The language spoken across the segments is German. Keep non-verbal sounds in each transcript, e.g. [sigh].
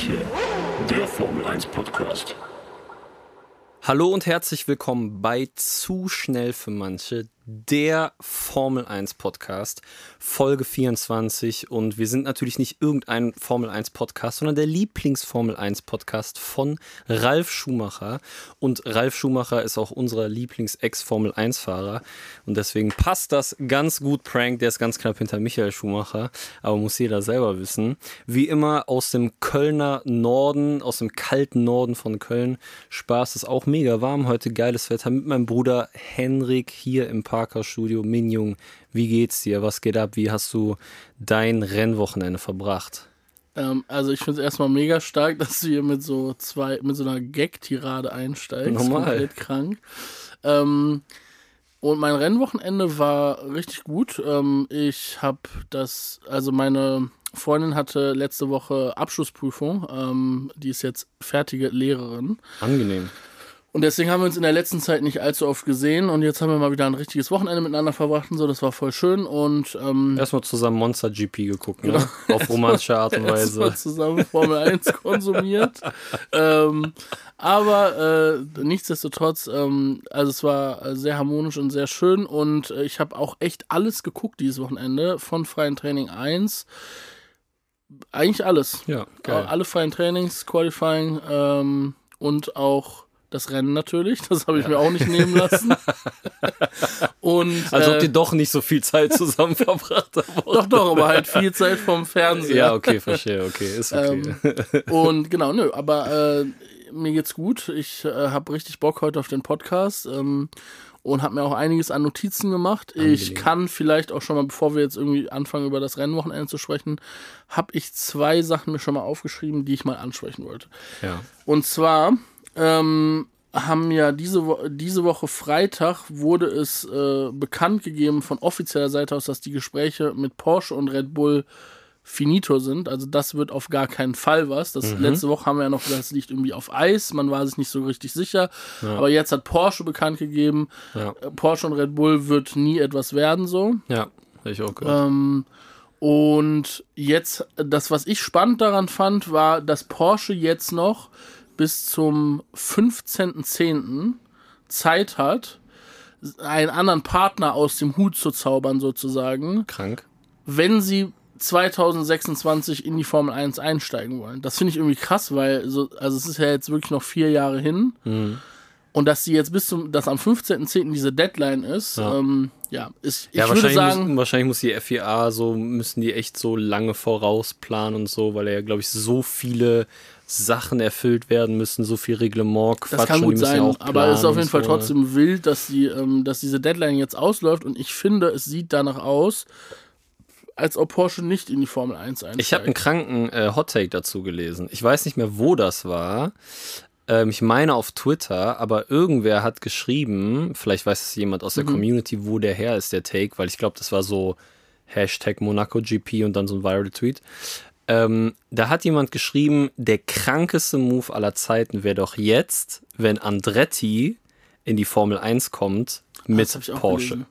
manche, der Formel 1 Podcast. Hallo und herzlich willkommen bei Zu schnell für manche, der Formel 1 Podcast, Folge 24. Und wir sind natürlich nicht irgendein Formel 1 Podcast, sondern der Lieblings-Formel 1 Podcast von Ralf Schumacher. Und Ralf Schumacher ist auch unser Lieblings-Ex-Formel 1 Fahrer. Und deswegen passt das ganz gut, Prank. Der ist ganz knapp hinter Michael Schumacher, aber muss jeder selber wissen. Wie immer aus dem Kölner Norden, aus dem kalten Norden von Köln. Spaß ist auch mega warm heute, geiles Wetter mit meinem Bruder Henrik hier im Park. Parker Studio. Minjung, wie geht's dir? Was geht ab? Wie hast du dein Rennwochenende verbracht? Ähm, also ich finde es erstmal mega stark, [laughs] dass du hier mit so zwei, mit so einer Gag-Tirade einsteigst. Normal. Komplett krank. Ähm, und mein Rennwochenende war richtig gut. Ähm, ich habe das, also meine Freundin hatte letzte Woche Abschlussprüfung. Ähm, die ist jetzt fertige Lehrerin. Angenehm. Und deswegen haben wir uns in der letzten Zeit nicht allzu oft gesehen und jetzt haben wir mal wieder ein richtiges Wochenende miteinander verbracht und so, das war voll schön und ähm, erstmal zusammen Monster GP geguckt, ne? Genau. Auf romantische Art und [laughs] Weise. erstmal zusammen Formel 1 konsumiert. ähm, aber äh, nichtsdestotrotz, ähm, also es war sehr harmonisch und sehr schön und äh, ich habe auch echt alles geguckt dieses Wochenende von freien Training 1 eigentlich alles. Ja, geil. Alle freien Trainings, Qualifying ähm, und auch das Rennen natürlich, [laughs] das habe ich ja. mir auch nicht nehmen lassen. [laughs] Und, also äh, ob die doch nicht so viel Zeit zusammen [laughs] verbracht haben. doch, doch, aber halt viel Zeit vom Fernseher. Ja, okay, verstehe, okay, ist okay. Ähm, und genau, nö, aber äh, mir geht's gut. Ich äh, habe richtig Bock heute auf den Podcast. Ähm, und habe mir auch einiges an Notizen gemacht. Angenehm. Ich kann vielleicht auch schon mal, bevor wir jetzt irgendwie anfangen, über das Rennwochenende zu sprechen, habe ich zwei Sachen mir schon mal aufgeschrieben, die ich mal ansprechen wollte. Ja. Und zwar ähm, haben ja diese, Wo diese Woche Freitag wurde es äh, bekannt gegeben von offizieller Seite aus, dass die Gespräche mit Porsche und Red Bull finito sind. Also das wird auf gar keinen Fall was. Das mhm. letzte Woche haben wir ja noch gesagt, es liegt irgendwie auf Eis. Man war sich nicht so richtig sicher. Ja. Aber jetzt hat Porsche bekannt gegeben, ja. Äh, Porsche und Red Bull wird nie etwas werden so. Ja, ich auch gehört. Ähm, und jetzt, das, was ich spannend daran fand, war, dass Porsche jetzt noch bis zum 15.10. Zeit hat, einen anderen Partner aus dem Hut zu zaubern, sozusagen. Krank. Wenn sie 2026 in die Formel 1 einsteigen wollen. Das finde ich irgendwie krass, weil so, also es ist ja jetzt wirklich noch vier Jahre hin. Mhm. Und dass sie jetzt bis zum, dass am 15.10. diese Deadline ist, ja, ähm, ja ist, ich ja, würde sagen. Müssen, wahrscheinlich muss die FIA so, müssen die echt so lange vorausplanen und so, weil er ja, glaube ich, so viele Sachen erfüllt werden müssen, so viel Reglement, Quatsch. Das kann gut sein, ja aber es ist auf jeden Fall so. Ne? trotzdem wild, dass, die, ähm, dass diese Deadline jetzt ausläuft und ich finde, es sieht danach aus, als ob Porsche nicht in die Formel 1 einsteigt. Ich habe einen kranken äh, Hottake dazu gelesen. Ich weiß nicht mehr, wo das war. Ähm, ich meine auf Twitter, aber irgendwer hat geschrieben, vielleicht weiß es jemand aus der mhm. Community, wo der her ist, der Take, weil ich glaube, das war so Hashtag Monaco GP und dann so ein Viral Tweet. Ähm, da hat jemand geschrieben, der krankeste Move aller Zeiten wäre doch jetzt, wenn Andretti in die Formel 1 kommt mit Porsche.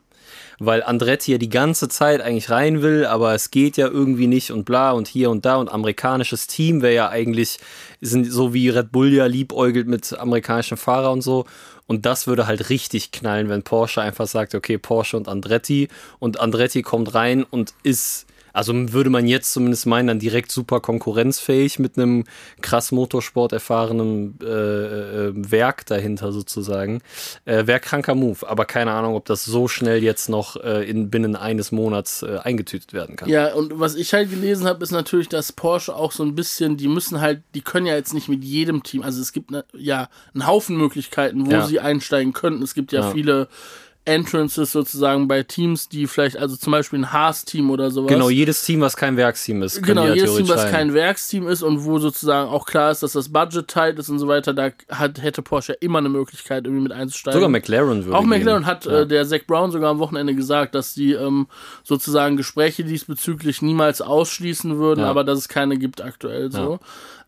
Weil Andretti ja die ganze Zeit eigentlich rein will, aber es geht ja irgendwie nicht und bla und hier und da und amerikanisches Team wäre ja eigentlich, sind so wie Red Bull ja liebäugelt mit amerikanischen Fahrern und so. Und das würde halt richtig knallen, wenn Porsche einfach sagt, okay, Porsche und Andretti und Andretti kommt rein und ist also würde man jetzt zumindest meinen, dann direkt super konkurrenzfähig mit einem krass Motorsport erfahrenen äh, äh, Werk dahinter sozusagen. Äh, Wäre kranker Move, aber keine Ahnung, ob das so schnell jetzt noch äh, in, binnen eines Monats äh, eingetütet werden kann. Ja, und was ich halt gelesen habe, ist natürlich, dass Porsche auch so ein bisschen, die müssen halt, die können ja jetzt nicht mit jedem Team, also es gibt ne, ja einen Haufen Möglichkeiten, wo ja. sie einsteigen könnten. Es gibt ja, ja. viele Entrances sozusagen bei Teams, die vielleicht, also zum Beispiel ein Haas-Team oder sowas. Genau, jedes Team, was kein Werksteam ist. Genau, jedes Team, was kein Werksteam ist und wo sozusagen auch klar ist, dass das Budget tight ist und so weiter, da hat, hätte Porsche immer eine Möglichkeit, irgendwie mit einzusteigen. Sogar McLaren würde Auch McLaren gehen. hat ja. äh, der Zach Brown sogar am Wochenende gesagt, dass die ähm, sozusagen Gespräche diesbezüglich niemals ausschließen würden, ja. aber dass es keine gibt aktuell so.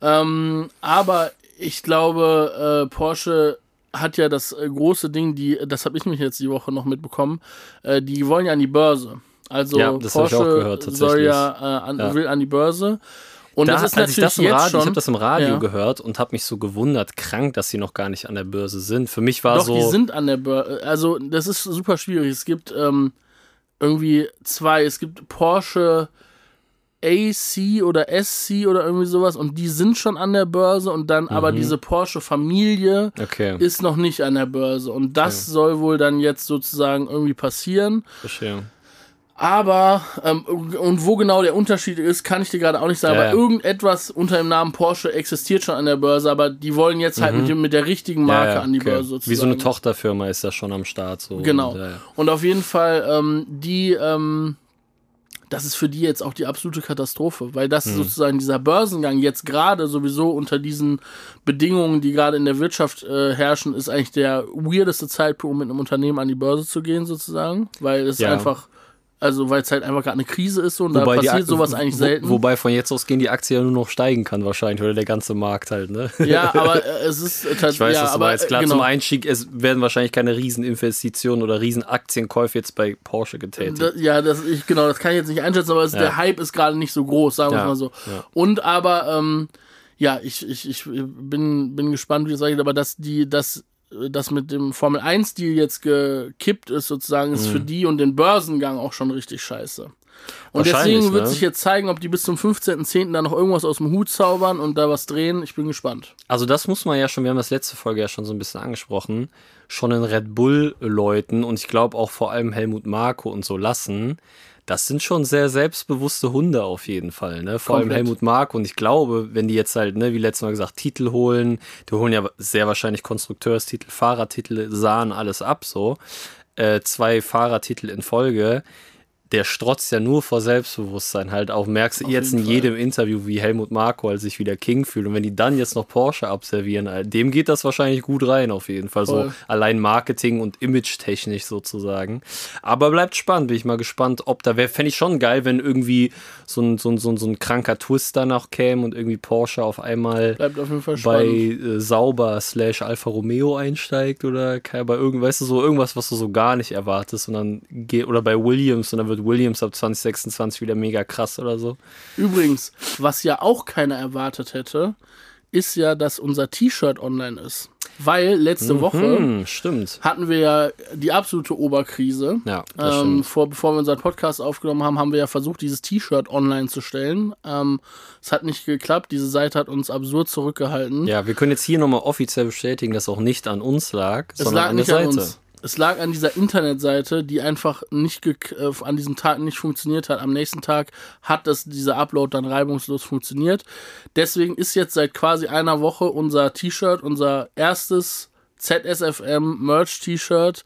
Ja. Ähm, aber ich glaube, äh, Porsche hat ja das äh, große Ding, die, das habe ich mich jetzt die Woche noch mitbekommen, äh, die wollen ja an die Börse. Also ja, Porsche gehört, soll ja, äh, an, ja, will an die Börse. Und da, das ist als ich natürlich das im jetzt Radio, ich schon. habe das im Radio Ja. gehört und habe mich so gewundert, krank, dass sie noch gar nicht an der Börse sind. Für mich war Doch, so die sind an der Börse. Also, das ist super schwierig. Es gibt ähm, irgendwie zwei. Es gibt Porsche AC oder SC oder irgendwie sowas und die sind schon an der Börse und dann Mhm. aber diese Porsche-Familie okay, ist noch nicht an der Börse und das soll wohl dann jetzt sozusagen irgendwie passieren. verstehe. Aber, ähm, und wo genau der Unterschied ist, kann ich dir gerade auch nicht sagen. Ja, aber ja. irgendetwas unter dem Namen Porsche existiert schon an der Börse, aber die wollen jetzt halt mit, dem, mit der richtigen Marke Mhm. Ja, an die okay. Börse sozusagen. Wie so eine Tochterfirma ist das schon am Start. So. Genau. Und. Und auf jeden Fall, ähm, die, ähm, das ist für die jetzt auch die absolute Katastrophe, weil das sozusagen dieser Börsengang jetzt gerade sowieso unter diesen Bedingungen, die gerade in der Wirtschaft äh, herrschen, ist eigentlich der weirdeste Zeitpunkt, um mit einem Unternehmen an die Börse zu gehen, sozusagen, weil es Ja. einfach, also weil es halt einfach gerade eine Krise ist so, und da die passiert sowas eigentlich wo- selten. Wobei von jetzt aus gehen die Aktie ja nur noch steigen kann wahrscheinlich oder der ganze Markt halt, ne? ja, [laughs] aber äh, es ist äh, Ich weiß, ja, das aber, jetzt klar äh, zum genau. Einstieg. Es werden wahrscheinlich keine Rieseninvestitionen oder Riesenaktienkäufe jetzt bei Porsche getätigt. Da, ja, das, ich, genau, das kann ich jetzt nicht einschätzen, aber es, Ja. der Hype ist gerade nicht so groß, sagen wir Ja, es mal so. Und aber, ähm, ja, ich, ich, ich bin, bin gespannt, wie das sage, aber dass die, dass das mit dem Formel 1-Deal jetzt gekippt ist, sozusagen, ist für Mhm. die und den Börsengang auch schon richtig scheiße. Und deswegen wird ne? sich jetzt zeigen, ob die bis zum 15.10. da noch irgendwas aus dem Hut zaubern und da was drehen. Ich bin gespannt. Also das muss man ja schon, wir haben das letzte Folge ja schon so ein bisschen angesprochen, schon in Red Bull Leuten und ich glaube auch vor allem Helmut Marko und so lassen. Das sind schon sehr selbstbewusste Hunde auf jeden Fall, ne? Vor allem Komplett. Helmut Marko und ich glaube, wenn die jetzt halt, ne, wie letztes Mal gesagt, Titel holen, die holen ja sehr wahrscheinlich Konstrukteurstitel, Fahrertitel, sahen alles ab so. Äh, zwei Fahrertitel in Folge. Der strotzt ja nur vor Selbstbewusstsein halt auch. Merkst du jetzt in Fall. jedem Interview, wie Helmut Marko halt sich wieder King fühlt. Und wenn die dann jetzt noch Porsche abservieren, Alter, dem geht das wahrscheinlich gut rein auf jeden Fall. Voll. So allein Marketing und Image-technisch sozusagen. Aber bleibt spannend, bin ich mal gespannt, ob da wäre, fände ich schon geil, wenn irgendwie so ein, so ein, so ein, so ein kranker Twist danach käme und irgendwie Porsche auf einmal Bleibt auf jeden Fall bei äh, Sauber slash Alfa Romeo einsteigt oder bei irgend, weißt du, so irgendwas, was du so gar nicht erwartest und dann geht, oder bei Williams und dann wird Williams ab 2026 wieder mega krass oder so. Übrigens, was ja auch keiner erwartet hätte, ist ja, dass unser T-Shirt online ist. Weil letzte Woche Hm, stimmt. hatten wir ja die absolute Oberkrise. Ja, das Ähm, vor, bevor wir unseren Podcast aufgenommen haben, haben wir ja versucht, dieses T-Shirt online zu stellen. Ähm, es hat nicht geklappt. Diese Seite hat uns absurd zurückgehalten. Ja, wir können jetzt hier nochmal offiziell bestätigen, dass auch nicht an uns lag, es sondern lag an der nicht an Seite. uns. Es lag an dieser Internetseite, die einfach nicht gek- äh, an diesem Tag nicht funktioniert hat. Am nächsten Tag hat das, dieser Upload dann reibungslos funktioniert. Deswegen ist jetzt seit quasi einer Woche unser T-Shirt, unser erstes ZSFM Merch T-Shirt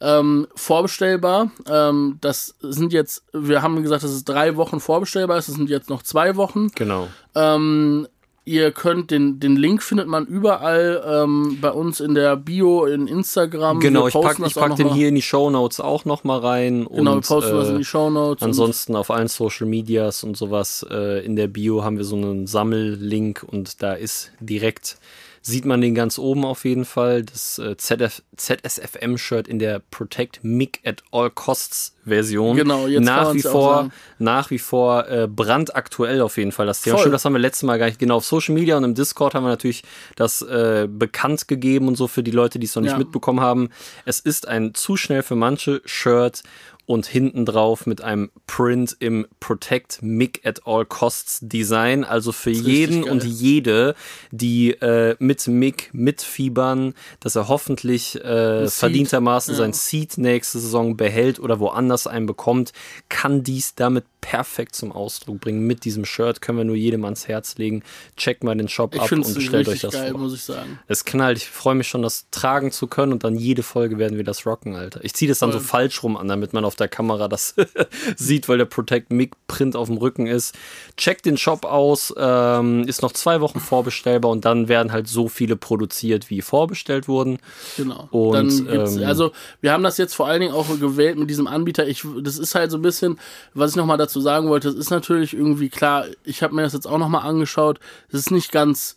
ähm, vorbestellbar. Ähm, das sind jetzt, wir haben gesagt, dass es drei Wochen vorbestellbar ist. Das sind jetzt noch zwei Wochen. Genau. Ähm, ihr könnt den, den Link findet man überall ähm, bei uns in der Bio, in Instagram. Genau, Wir ich pack, posten ich das auch pack noch den mal. hier in die Shownotes auch nochmal rein. Genau, wir und, posten das in äh, die Shownotes. und- Ansonsten auf allen Social Medias und sowas äh, in der Bio haben wir so einen Sammellink und da ist direkt, sieht man den ganz oben auf jeden Fall, das äh, ZF, ZSFM-Shirt in der Protect MIG at All Costs Version. Genau, jetzt nach wie vor, nach wie vor äh, brandaktuell auf jeden Fall das Thema. Voll. Stimmt, das haben wir letztes Mal gar nicht. Genau, auf Social Media und im Discord haben wir natürlich das äh, bekannt gegeben und so für die Leute, die es noch nicht Ja. mitbekommen haben. Es ist ein zu schnell für manche Shirt und hinten drauf mit einem Print im Protect MIG at all costs Design. Also für jeden geil. und jede, die äh, mit MIG mitfiebern, dass er hoffentlich äh, verdientermaßen ja. sein Seed nächste Saison behält oder woanders einen bekommt, kann dies damit perfekt zum Ausdruck bringen. Mit diesem Shirt können wir nur jedem ans Herz legen. Checkt mal den Shop ich ab und es stellt euch das geil, vor. muss ich sagen. Es knallt. Ich freue mich schon, das tragen zu können und dann jede Folge werden wir das rocken, Alter. Ich ziehe das dann Voll. so falsch rum an, damit man auf der Kamera das [laughs] sieht, weil der Protect Mic Print auf dem Rücken ist. Checkt den Shop aus, ähm, ist noch zwei Wochen vorbestellbar und dann werden halt so viele produziert, wie vorbestellt wurden. Genau. Und, dann ähm, also wir haben das jetzt vor allen Dingen auch gewählt mit diesem Anbieter. Ich, das ist halt so ein bisschen, was ich nochmal dazu sagen wollte, das ist natürlich irgendwie klar, ich habe mir das jetzt auch nochmal angeschaut, es ist nicht ganz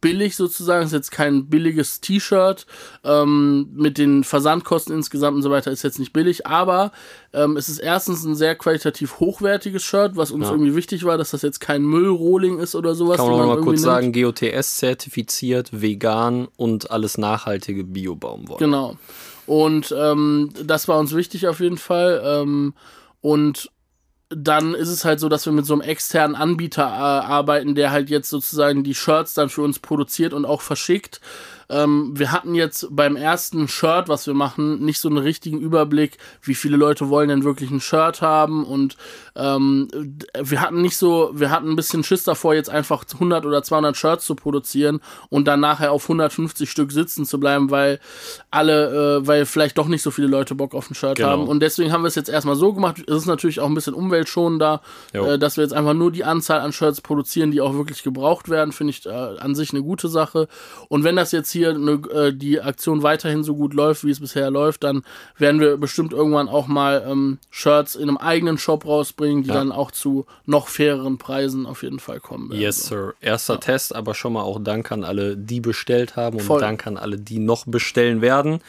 billig sozusagen, ist jetzt kein billiges T-Shirt. Ähm, mit den Versandkosten insgesamt und so weiter ist jetzt nicht billig, aber ähm, es ist erstens ein sehr qualitativ hochwertiges Shirt, was uns Ja. irgendwie wichtig war, dass das jetzt kein Müllrohling ist oder sowas. Kann man mal kurz nimmt. sagen, GOTS zertifiziert, vegan und alles nachhaltige Biobaumwolle. Genau. Und ähm, das war uns wichtig auf jeden Fall. Ähm, und dann ist es halt so, dass wir mit so einem externen Anbieter äh, arbeiten, der halt jetzt sozusagen die Shirts dann für uns produziert und auch verschickt. Ähm, wir hatten jetzt beim ersten Shirt, was wir machen, nicht so einen richtigen Überblick, wie viele Leute wollen denn wirklich ein Shirt haben und ähm, wir hatten nicht so, wir hatten ein bisschen Schiss davor, jetzt einfach 100 oder 200 Shirts zu produzieren und dann nachher auf 150 Stück sitzen zu bleiben, weil alle, äh, weil vielleicht doch nicht so viele Leute Bock auf ein Shirt Genau. haben und deswegen haben wir es jetzt erstmal so gemacht. Es ist natürlich auch ein bisschen umweltschonender, äh, dass wir jetzt einfach nur die Anzahl an Shirts produzieren, die auch wirklich gebraucht werden, finde ich äh, an sich eine gute Sache. Und wenn das jetzt hier ne, äh, die Aktion weiterhin so gut läuft, wie es bisher läuft, dann werden wir bestimmt irgendwann auch mal ähm, Shirts in einem eigenen Shop rausbringen, die Ja. dann auch zu noch faireren Preisen auf jeden Fall kommen werden. Yes, Sir. Erster Test, aber schon mal auch Dank an alle, die bestellt haben und Voll. Dank an alle, die noch bestellen werden.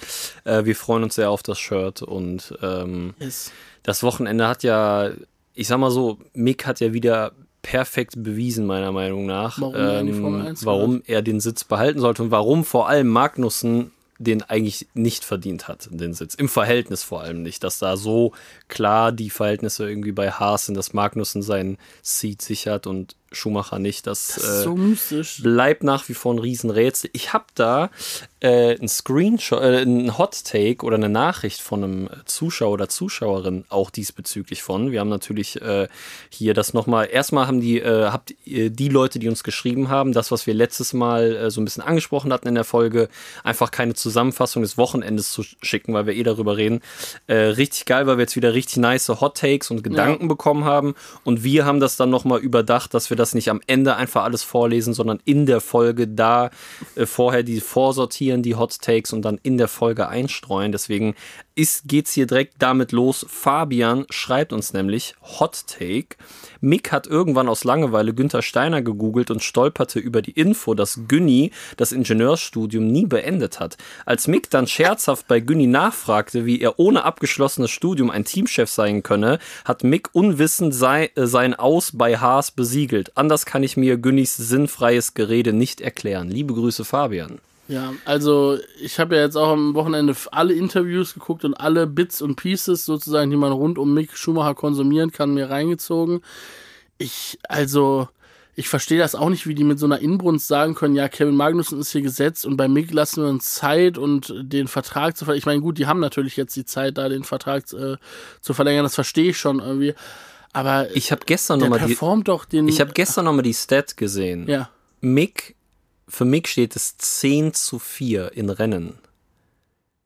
Äh, wir freuen uns sehr auf das Shirt und ähm, Yes. das Wochenende hat ja, ich sag mal so, Mick hat ja wieder perfekt bewiesen, meiner Meinung nach, Warum er ähm, 1 warum er den Sitz behalten sollte und warum vor allem Magnussen den eigentlich nicht verdient hat, den Sitz. Im Verhältnis vor allem nicht, dass da so klar die Verhältnisse irgendwie bei Haas sind, dass Magnussen seinen Seat sichert und Schumacher nicht. Das, Das äh, so bleibt nach wie vor ein Riesenrätsel. Ich habe da äh, ein Screenshot, äh, ein Hot Take oder eine Nachricht von einem Zuschauer oder Zuschauerin auch diesbezüglich von. Wir haben natürlich äh, hier das nochmal. Erstmal haben die, äh, habt ihr die Leute, die uns geschrieben haben, das, was wir letztes Mal äh, so ein bisschen angesprochen hatten in der Folge, einfach keine Zusammenfassung des Wochenendes zu schicken, weil wir eh darüber reden. Äh, richtig geil, weil wir jetzt wieder richtig nice Hot Takes und Gedanken bekommen haben. Und wir haben das dann nochmal überdacht, dass wir das nicht am Ende einfach alles vorlesen, sondern in der Folge da äh, vorher die vorsortieren, die Hot Takes und dann in der Folge einstreuen. Deswegen ist, geht's hier direkt damit los. Fabian schreibt uns nämlich Hot Take. Mick hat irgendwann aus Langeweile Günther Steiner gegoogelt und stolperte über die Info, dass Günni das Ingenieurstudium nie beendet hat. Als Mick dann scherzhaft bei Günni nachfragte, wie er ohne abgeschlossenes Studium ein Teamchef sein könne, hat Mick unwissend sei, äh, sein Aus bei Haas besiegelt. Anders kann ich mir Günnis sinnfreies Gerede nicht erklären. Liebe Grüße, Fabian. Ja, also ich habe ja jetzt auch am Wochenende alle Interviews geguckt und alle Bits und Pieces sozusagen, die man rund um Mick Schumacher konsumieren kann, mir reingezogen. Ich, also, ich verstehe das auch nicht, wie die mit so einer Inbrunst sagen können, ja, Kevin Magnussen ist hier gesetzt und bei Mick lassen wir uns Zeit und den Vertrag zu verlängern. Ich meine, gut, die haben natürlich jetzt die Zeit, da den Vertrag äh, zu verlängern, das verstehe ich schon irgendwie. Aber Ich habe gestern nochmal die, doch den. ich habe gestern noch mal die Stat gesehen. Ja. Mick, für Mick steht es 10 zu 4 in Rennen.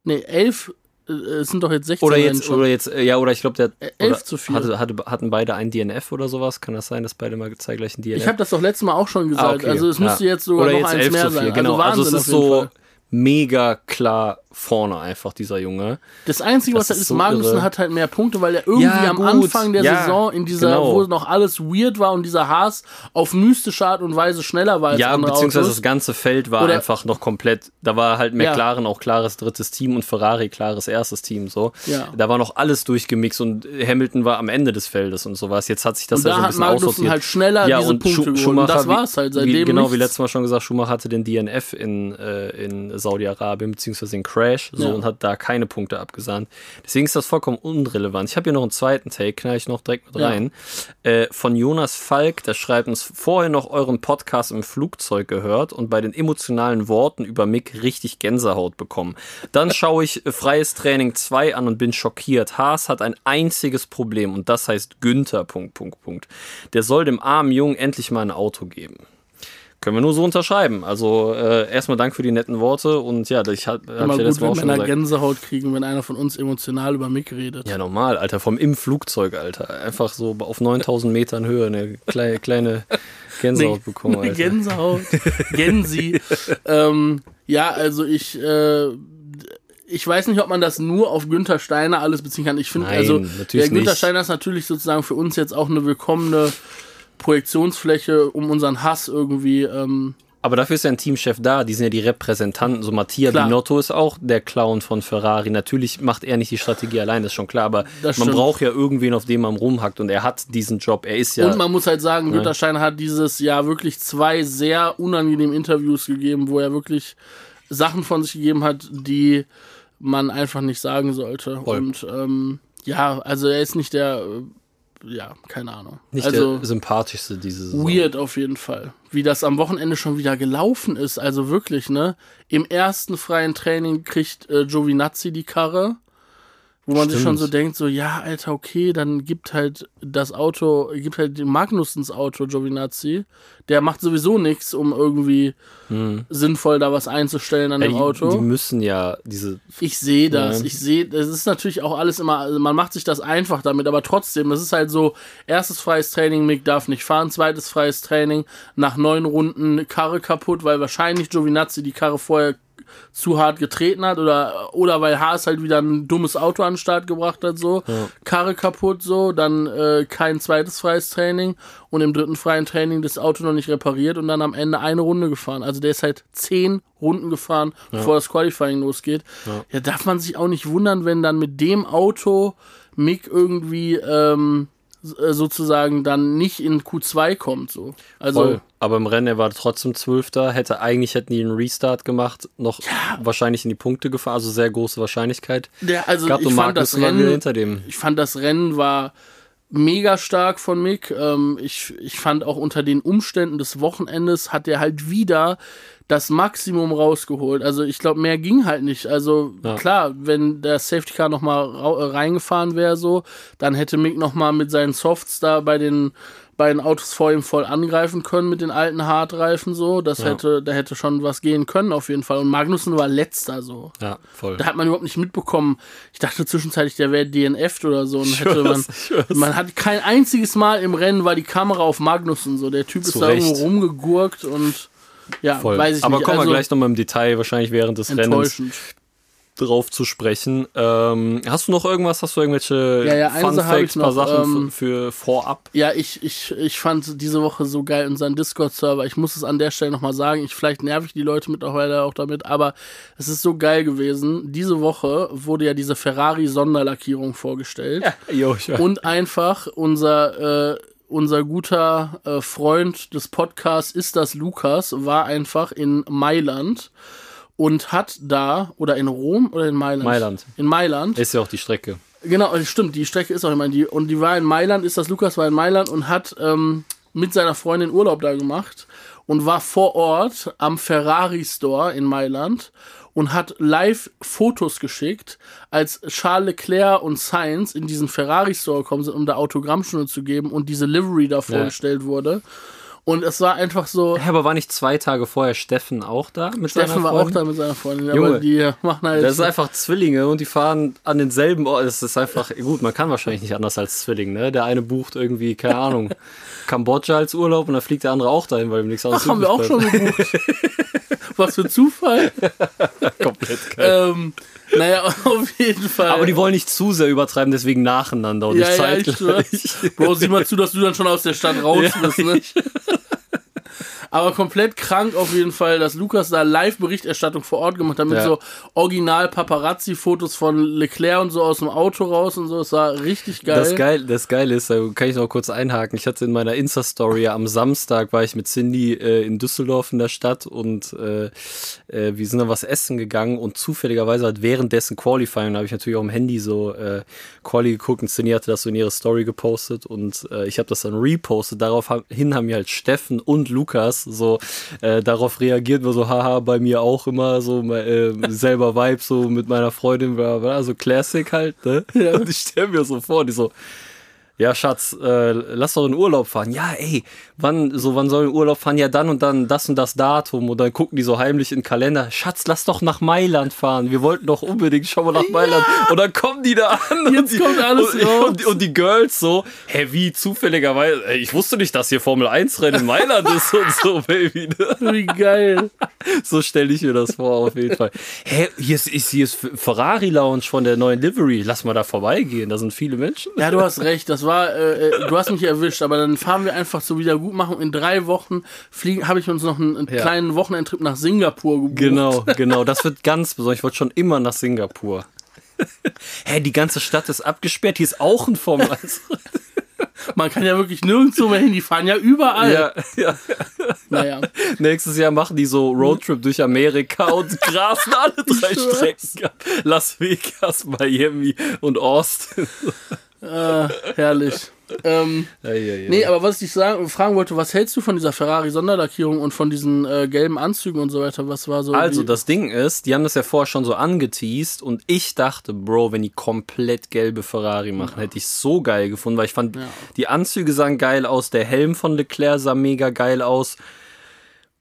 Nee, elf, äh, es sind doch jetzt 16 Oder jetzt, oder jetzt, äh, ja, oder ich glaube, der Ä- 11 oder zu 4. Hatte, hatte, hatten beide ein DNF oder sowas? Kann das sein, dass beide mal zeitgleich ein DNF Ich habe das doch letztes Mal auch schon gesagt. Ah, okay. Also es müsste Ja. jetzt sogar Oder noch jetzt eins 11 mehr zu 4, sein. Genau, Also also, es ist so Fall. Mega klar vorne einfach, dieser Junge. Das Einzige, Das was halt ist ist, so Magnussen irre. hat halt mehr Punkte, weil er irgendwie Ja, am gut. Anfang der Ja, Saison in dieser, genau. wo noch alles weird war und dieser Haas auf mystische Art und Weise schneller war als Ja, beziehungsweise Autos. das ganze Feld war Oder- einfach noch komplett, da war halt Ja. McLaren auch klares drittes Team und Ferrari klares erstes Team, so. Ja. Da war noch alles durchgemixt und Hamilton war am Ende des Feldes und sowas. Jetzt hat sich das Und ja da so ein bisschen Magnussen aussortiert. halt schneller ja, diese und Punkte Schu- geholt. Und Schumacher, das wie- war's halt. Wie, Seitdem genau, wie nichts. letztes Mal schon gesagt, Schumacher hatte den DNF in, äh, in Saudi-Arabien, beziehungsweise den Crash, so, Ja. und hat da keine Punkte abgesahnt. Deswegen ist das vollkommen unrelevant. Ich habe hier noch einen zweiten Take, knall ich noch direkt mit Ja. rein. Äh, von Jonas Falk, der schreibt uns vorher noch euren Podcast im Flugzeug gehört und bei den emotionalen Worten über Mick richtig Gänsehaut bekommen. Dann schaue ich äh, Freies Training 2 an und bin schockiert. Haas hat ein einziges Problem und das heißt Günther, Punkt, Punkt, Punkt. Der soll dem armen Jungen endlich mal ein Auto geben. Können wir nur so unterschreiben. Also äh, erstmal Dank für die netten Worte und ja, ich habe hab ich ja gut, letztes Mal auch schon gesagt. Gänsehaut kriegen, wenn einer von uns emotional über Mick redet. Ja, normal, Alter, vom im Flugzeug, Alter. Einfach so auf 9000 Metern Höhe eine kleine, kleine [laughs] Gänsehaut bekommen, Eine Alter. Gänsehaut. [laughs] Gänsi. ähm, ja, also ich, äh, ich weiß nicht, ob man das nur auf Günther Steiner alles beziehen kann. Ich finde, also der Günther nicht. Steiner ist natürlich sozusagen für uns jetzt auch eine willkommene Projektionsfläche, um unseren Hass irgendwie ähm, Aber dafür ist ja ein Teamchef da, die sind ja die Repräsentanten. So Mattia Klar. Binotto ist auch der Clown von Ferrari. Natürlich macht er nicht die Strategie allein, das ist schon klar, aber man braucht ja irgendwen, auf dem man rumhackt und er hat diesen Job. Er ist ja. Und man muss halt sagen, Günther Steiner hat dieses Jahr wirklich zwei sehr unangenehme Interviews gegeben, wo er wirklich Sachen von sich gegeben hat, die man einfach nicht sagen sollte. Voll. Und ähm, ja, also er ist nicht der, äh, ja, keine Ahnung. nicht also der sympathischste diese Saison. weird auf jeden Fall. Wie das am Wochenende schon wieder gelaufen ist. Also wirklich, ne? Im ersten freien Training kriegt äh, Giovinazzi die Karre. Wo man sich schon Stimmt. so denkt, so, ja, Alter, okay, dann gibt halt das Auto, gibt halt den Magnussens Auto, Giovinazzi. Der macht sowieso nichts, um irgendwie sinnvoll da was einzustellen an Hm. Ja, dem die, Auto. die müssen ja diese. Ich sehe das. Ja. Ich sehe, das ist natürlich auch alles immer, also man macht sich das einfach damit, aber trotzdem, das ist halt so, erstes freies Training, Mick darf nicht fahren, zweites freies Training, nach neun Runden Karre kaputt, weil wahrscheinlich Giovinazzi die Karre vorher zu hart getreten hat oder, oder weil Haas halt wieder ein dummes Auto an den Start gebracht hat, so. Karre kaputt, so, dann äh, kein zweites freies Training und im dritten freien Training das Auto noch nicht repariert und dann am Ende eine Runde gefahren. Also der ist halt zehn Runden gefahren, bevor das Qualifying losgeht. Ja. darf man sich auch nicht wundern, wenn dann mit dem Auto Mick irgendwie ähm, äh, sozusagen dann nicht in Q2 kommt, so. Also, Voll. Aber im Rennen, er war trotzdem Zwölfter. Hätte eigentlich hätten die einen Restart gemacht, noch wahrscheinlich in die Punkte gefahren, also sehr große Wahrscheinlichkeit. der, also Gehabt ich fand das Rennen, hinter dem. ich fand das Rennen war mega stark von Mick. Ähm, ich, ich fand auch unter den Umständen des Wochenendes hat er halt wieder das Maximum rausgeholt. Also ich glaube, mehr ging halt nicht. Also Ja. klar, wenn der Safety Car nochmal reingefahren wäre so, dann hätte Mick nochmal mit seinen Softs da bei den beiden Autos vor ihm voll angreifen können mit den alten Hartreifen so. Das hätte, da hätte schon was gehen können auf jeden Fall. Und Magnussen war letzter so. Ja, voll. Da hat man überhaupt nicht mitbekommen. Ich dachte zwischenzeitlich, der wäre DNF'd oder so. Und hätte man, man hat kein einziges Mal im Rennen war die Kamera auf Magnussen so. Der Typ ist Zu da Recht. irgendwo rumgegurkt und ja, Voll. weiß ich Aber nicht. kommen also, wir gleich nochmal im Detail, wahrscheinlich während des Rennens, drauf zu sprechen. Ähm, hast du noch irgendwas? Hast du irgendwelche Ja, ja, Fun Facts, paar Sachen ähm, für, für vorab? Ja, ich, ich, ich fand diese Woche so geil unseren Discord-Server. Ich muss es an der Stelle nochmal sagen. Ich, vielleicht nerv ich die Leute mittlerweile auch damit, aber es ist so geil gewesen. Diese Woche wurde ja diese Ferrari-Sonderlackierung vorgestellt. Jo, ich Und einfach unser, äh, unser guter äh, Freund des Podcasts ist das Lukas, war einfach in Mailand und hat da, oder in Rom oder in Mailand? Mailand. In Mailand. ist ja auch die Strecke. Genau, stimmt, die Strecke ist auch immer die. Und die war in Mailand, ist das Lukas war in Mailand und hat ähm, mit seiner Freundin Urlaub da gemacht und war vor Ort am Ferrari Store in Mailand und hat live Fotos geschickt, als Charles Leclerc und Sainz in diesen Ferrari Store gekommen sind, um da Autogrammstunde zu geben und diese Livery da vorgestellt wurde. Und es war einfach so, Ja, aber war nicht zwei Tage vorher Steffen auch da mit Steffen seiner war auch da mit seiner Freundin, Junge, aber die machen halt. Das ist einfach Zwillinge und die fahren an denselben Ort. Es ist einfach, gut, man kann wahrscheinlich nicht anders als Zwilling, ne? Der eine bucht irgendwie, keine [laughs] Ahnung, Kambodscha als Urlaub und dann fliegt der andere auch dahin, weil ihm nichts anderes Ach, haben wir auch schon gebucht. Was für Zufall. [laughs] komplett geil. ähm, naja, [laughs] auf jeden Fall. Aber die wollen nicht zu sehr übertreiben, deswegen nacheinander und ja, nicht ja, ich zeitgleich. schwör's. Bro, sieh mal zu, dass du dann schon aus der Stadt raus Ja, bist, ne? Aber komplett krank auf jeden Fall, dass Lukas da Live-Berichterstattung vor Ort gemacht hat mit Ja. so Original-Paparazzi-Fotos von Leclerc und so aus dem Auto raus und so. Es war richtig geil. Das, geil, das Geile ist, da kann ich noch kurz einhaken. Ich hatte in meiner Insta-Story am Samstag, war ich mit Cindy äh, in Düsseldorf in der Stadt und äh, äh, wir sind dann was essen gegangen und zufälligerweise hat währenddessen Qualifying, da habe ich natürlich auch im Handy so äh, Quali geguckt und Cindy hatte das so in ihre Story gepostet und äh, ich habe das dann repostet. Daraufhin haben mir halt Steffen und Lukas so äh, darauf reagiert, war so, haha, bei mir auch immer so äh, selber Vibe, so mit meiner Freundin, war, war so Classic halt, ne? [laughs] Und ich stelle mir so vor, die so, ja, Schatz, äh, lass doch in Urlaub fahren. Ja, ey, wann, so, wann soll in Urlaub fahren? Ja, dann und dann das und das Datum. Und dann gucken die so heimlich in den Kalender. Schatz, lass doch nach Mailand fahren. Wir wollten doch unbedingt schon mal nach Mailand. Und dann kommen die da an. Jetzt und die, kommt alles und, raus. Und, die- und die Girls so, hä, wie zufälligerweise, ey, ich wusste nicht, dass hier Formel 1 Rennen in Mailand ist [laughs] und so, Baby. Ne? Wie geil. So stelle ich mir das vor, auf jeden Fall. Hä, hier ist, ist, hier ist Ferrari Lounge von der neuen Livery. Lass mal da vorbeigehen. Da sind viele Menschen. Ja, du hast recht. Das war, äh, äh, du hast mich erwischt, aber dann fahren wir einfach zur Wiedergutmachung. In drei Wochen fliegen, habe ich uns noch einen, einen Ja. kleinen Wochenendtrip nach Singapur gebucht. Genau, genau. Das wird ganz besonders. Ich wollte schon immer nach Singapur. [laughs] Hä, die ganze Stadt ist abgesperrt. Hier ist auch ein Formel [laughs] 1. Man kann ja wirklich nirgendwo mehr hin, die fahren ja überall. ja, ja. Naja. Nächstes Jahr machen die so Roadtrip durch Amerika und [laughs] grasen alle drei. Strecken ab. Las Vegas, Miami und Austin. Äh, herrlich. Ähm, nee, aber was ich dich sagen, fragen wollte, was hältst du von dieser Ferrari-Sonderlackierung und von diesen äh, gelben Anzügen und so weiter? Was war so. Also, das Ding ist, die haben das ja vorher schon so angeteased und ich dachte, Bro, wenn die komplett gelbe Ferrari machen, hätte ich so geil gefunden, weil ich fand, Ja. die Anzüge sahen geil aus, der Helm von Leclerc sah mega geil aus.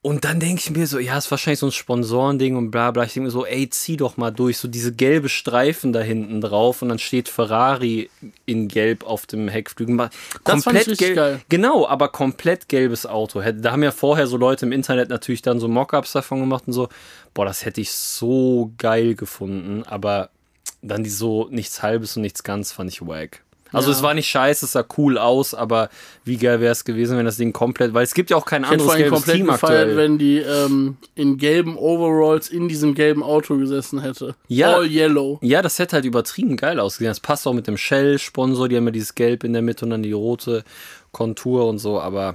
Und dann denke ich mir so, ja, ist wahrscheinlich so ein Sponsorending und bla bla. Ich denke mir so, ey, zieh doch mal durch, so diese gelbe Streifen da hinten drauf und dann steht Ferrari in gelb auf dem Heckflügel. Das fand ich richtig geil. Genau, aber komplett gelbes Auto. Da haben ja vorher so Leute im Internet natürlich dann so Mockups davon gemacht und so. Boah, das hätte ich so geil gefunden, aber dann die so nichts halbes und nichts ganz fand ich wack. Also Ja. es war nicht scheiße, es sah cool aus, aber wie geil wäre es gewesen, wenn das Ding komplett, weil es gibt ja auch kein ich anderes gelbes komplett Team gefeiert, aktuell. wenn die ähm, in gelben Overalls in diesem gelben Auto gesessen hätte. Ja. All yellow. Ja, das hätte halt übertrieben geil ausgesehen. Das passt auch mit dem Shell-Sponsor, die haben ja dieses Gelb in der Mitte und dann die rote Kontur und so, aber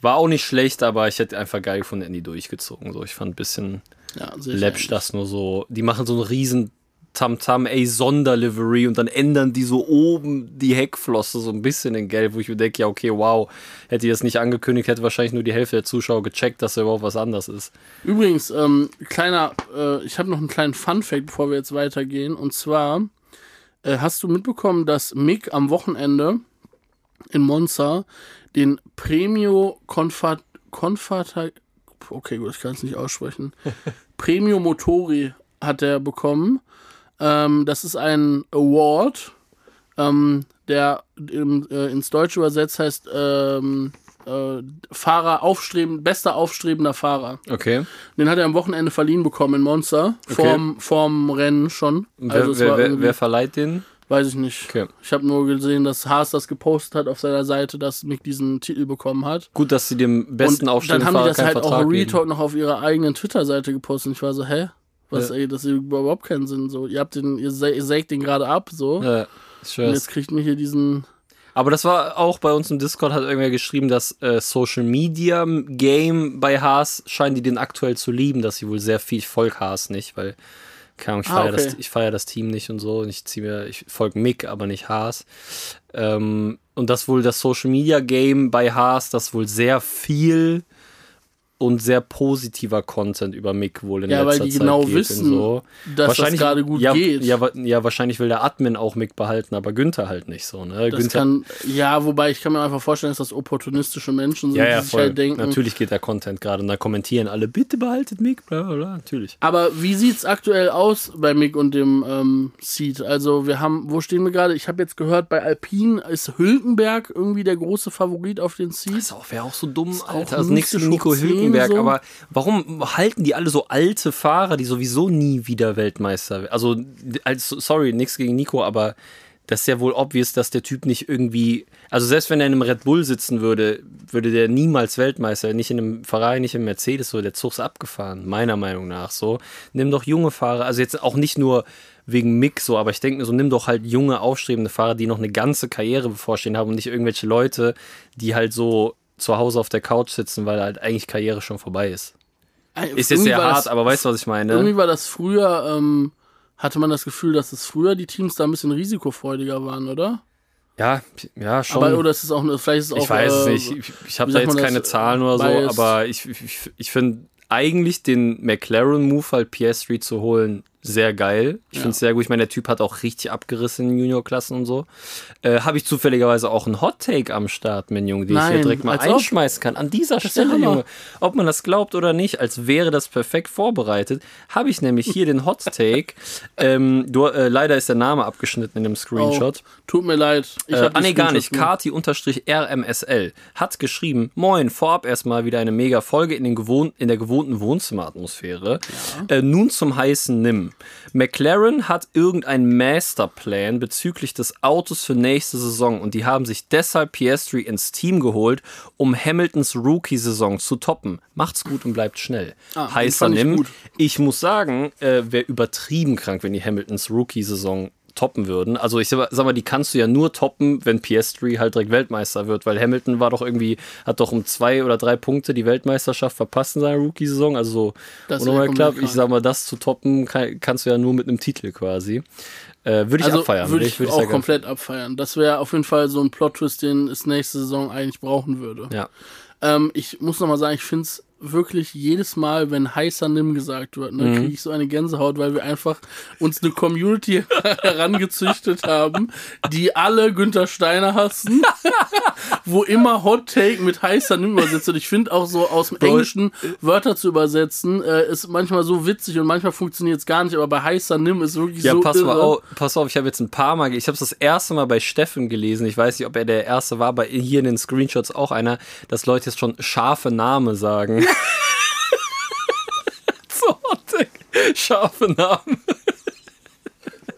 war auch nicht schlecht, aber ich hätte einfach geil gefunden, die durchgezogen. So, ich fand ein bisschen Ja, läppsch das nur so. Die machen so einen riesen Tamtam, ey, Sonderlivery und dann ändern die so oben die Heckflosse so ein bisschen in Gelb, wo ich mir denke, ja, okay, wow, hätte ich das nicht angekündigt, hätte wahrscheinlich nur die Hälfte der Zuschauer gecheckt, dass da überhaupt was anders ist. Übrigens, ähm, kleiner, äh, ich habe noch einen kleinen Fun-Fact, bevor wir jetzt weitergehen. Und zwar, äh, hast du mitbekommen, dass Mick am Wochenende in Monza den Premio Confat, Confata, okay, gut, ich kann es nicht aussprechen, [laughs] Premio Motori hat er bekommen. Ähm, das ist ein Award, ähm, der im, äh, ins Deutsche übersetzt heißt ähm, äh, Fahrer aufstreben, bester aufstrebender Fahrer. Okay. Den hat er am Wochenende verliehen bekommen in Monza. Vorm, vorm Rennen schon. Also wer, wer, wer, verleiht den? weiß ich nicht. Okay. Ich habe nur gesehen, dass Haas das gepostet hat auf seiner Seite, dass Mick diesen Titel bekommen hat. Gut, dass sie dem besten Und dann haben die das halt auch Vertrag geben. Retalk noch auf ihrer eigenen Twitter-Seite gepostet. Ich war so, hä? Was, Ja. ey, das ergibt überhaupt keinen Sinn. So, ihr habt den, ihr, sä- ihr sägt den gerade ab, so. Ja, ich Und jetzt kriegt mir hier diesen. Aber das war auch bei uns im Discord, hat irgendwer geschrieben, dass äh, Social Media Game bei Haas scheinen die den aktuell zu lieben, dass sie wohl sehr viel, ich folge Haas nicht, weil, keine Ahnung, ich Ah, feiere okay. das, ich feier das Team nicht und so. Und ich ziehe mir, ich folge Mick, aber nicht Haas. Ähm, und das wohl das Social Media Game bei Haas, das wohl sehr viel und sehr positiver Content über Mick wohl in Ja, weil letzter die Zeit genau wissen, so. dass das gerade gut ja, geht. Ja, ja, wahrscheinlich will der Admin auch Mick behalten, aber Günther halt nicht so. Ne? Das Günther, kann, ja, wobei ich kann mir einfach vorstellen, dass das opportunistische Menschen sind, ja, ja, die sich voll. halt denken. Natürlich geht der Content gerade und da kommentieren alle, bitte behaltet Mick, bla bla bla, natürlich. Aber wie sieht's aktuell aus bei Mick und dem ähm, Seed? Also wir haben, wo stehen wir gerade? Ich habe jetzt gehört, bei Alpine ist Hülkenberg irgendwie der große Favorit auf den Seed. Das wäre auch so dumm, auch Alter. Also nichts gegen mystisch Nico zehn Hülkenberg, so. aber warum halten die alle so alte Fahrer, die sowieso nie wieder Weltmeister werden? Also, als, sorry, nichts gegen Nico, aber das ist ja wohl obvious, dass der Typ nicht irgendwie, also selbst wenn er in einem Red Bull sitzen würde, würde der niemals Weltmeister, nicht in einem Ferrari, nicht im Mercedes, so der Zug ist abgefahren, meiner Meinung nach so. Nimm doch junge Fahrer, also jetzt auch nicht nur wegen Mick so, aber ich denke mir so, nimm doch halt junge, aufstrebende Fahrer, die noch eine ganze Karriere bevorstehen haben und nicht irgendwelche Leute, die halt so zu Hause auf der Couch sitzen, weil halt eigentlich Karriere schon vorbei ist. Ist jetzt sehr hart, das, aber weißt du, was ich meine? Irgendwie war das früher, ähm, hatte man das Gefühl, dass es früher die Teams da ein bisschen risikofreudiger waren, oder? Ja, ja, schon. Aber oder ist es auch, vielleicht ist es auch. ich weiß es äh, nicht. Ich, ich habe da jetzt keine das? Zahlen oder so, aber ich, ich, ich finde eigentlich den McLaren-Move halt Piastri zu holen sehr geil. Ich Ja. finde es sehr gut. Ich meine, der Typ hat auch richtig abgerissen in den Juniorklassen und so. Äh, habe ich zufälligerweise auch einen Hot-Take am Start, mein Junge, den ich Nein, hier direkt mal als ob. einschmeißen kann. An dieser Stelle. Junge. Ob man das glaubt oder nicht, als wäre das perfekt vorbereitet, habe ich nämlich hier den Hot-Take. [laughs] ähm, du, äh, leider ist der Name abgeschnitten in dem oh, Screenshot. tut mir leid. Ich Äh, ah, nee, gar nicht. Kati-RMSL hat geschrieben, moin, vorab erstmal wieder eine mega Folge in, den gewohn in der gewohnten Wohnzimmeratmosphäre. Äh, nun zum heißen Nimm. McLaren hat irgendeinen Masterplan bezüglich des Autos für nächste Saison und die haben sich deshalb Piastri ins Team geholt, um Hamiltons Rookie-Saison zu toppen. Macht's gut und bleibt schnell. Ah, Heißer fand ich. Ich muss sagen, äh, wäre übertrieben krank, wenn die Hamiltons Rookie-Saison toppen würden. Also ich sag mal, die kannst du ja nur toppen, wenn Piastri halt direkt Weltmeister wird, weil Hamilton war doch irgendwie, hat doch um zwei oder drei Punkte die Weltmeisterschaft verpasst in seiner Rookie-Saison. Also so Das komplett knapp. Ich sag mal, das zu toppen kann, kannst du ja nur mit einem Titel quasi. Äh, würde ich Also abfeiern. würde ich würd auch sehr gern- komplett abfeiern. Das wäre auf jeden Fall so ein Plot-Twist, den es nächste Saison eigentlich brauchen würde. Ja. Ähm, ich muss noch mal sagen, ich finde es wirklich jedes Mal, wenn heißer Nimm gesagt wird, Mhm. ne, kriege ich so eine Gänsehaut, weil wir einfach uns eine Community [laughs] herangezüchtet haben, die alle Günther Steiner hassen, [laughs] wo immer Hot Take mit heißer Nimm übersetzt. Und ich finde auch so aus dem Englischen Wörter zu übersetzen, äh, ist manchmal so witzig und manchmal funktioniert es gar nicht, aber bei heißer Nimm ist wirklich Ja, so pass mal auf, pass auf, ich habe jetzt ein paar Mal, ich habe es das erste Mal bei Steffen gelesen, ich weiß nicht, ob er der erste war, aber hier in den Screenshots auch einer, dass Leute jetzt schon scharfe Name sagen. So, scharfe Namen.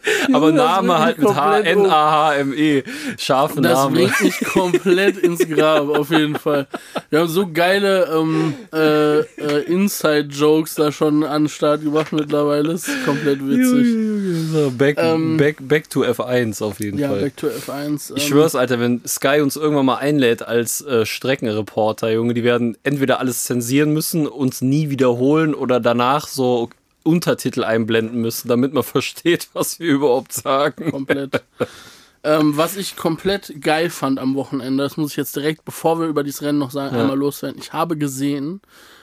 [laughs] Aber das Name halt mit H komplett um. N A H M E, Das Name. bringt mich komplett [laughs] ins Grab, auf jeden Fall. Wir haben so geile ähm, äh, äh, Inside-Jokes da schon an den Start gebracht mittlerweile. Das ist komplett witzig. So, back, Ähm, back, back to F1 auf jeden Ja, Fall. Back to F1. Ich ähm, schwör's, Alter, wenn Sky uns irgendwann mal einlädt als äh, Streckenreporter, Junge, die werden entweder alles zensieren müssen, uns nie wiederholen oder danach so Untertitel einblenden müssen, damit man [laughs] versteht, was wir überhaupt sagen. Komplett. ähm, was ich komplett geil fand am Wochenende, das muss ich jetzt direkt, bevor wir über dieses Rennen noch sagen, einmal loswerden. Ich habe gesehen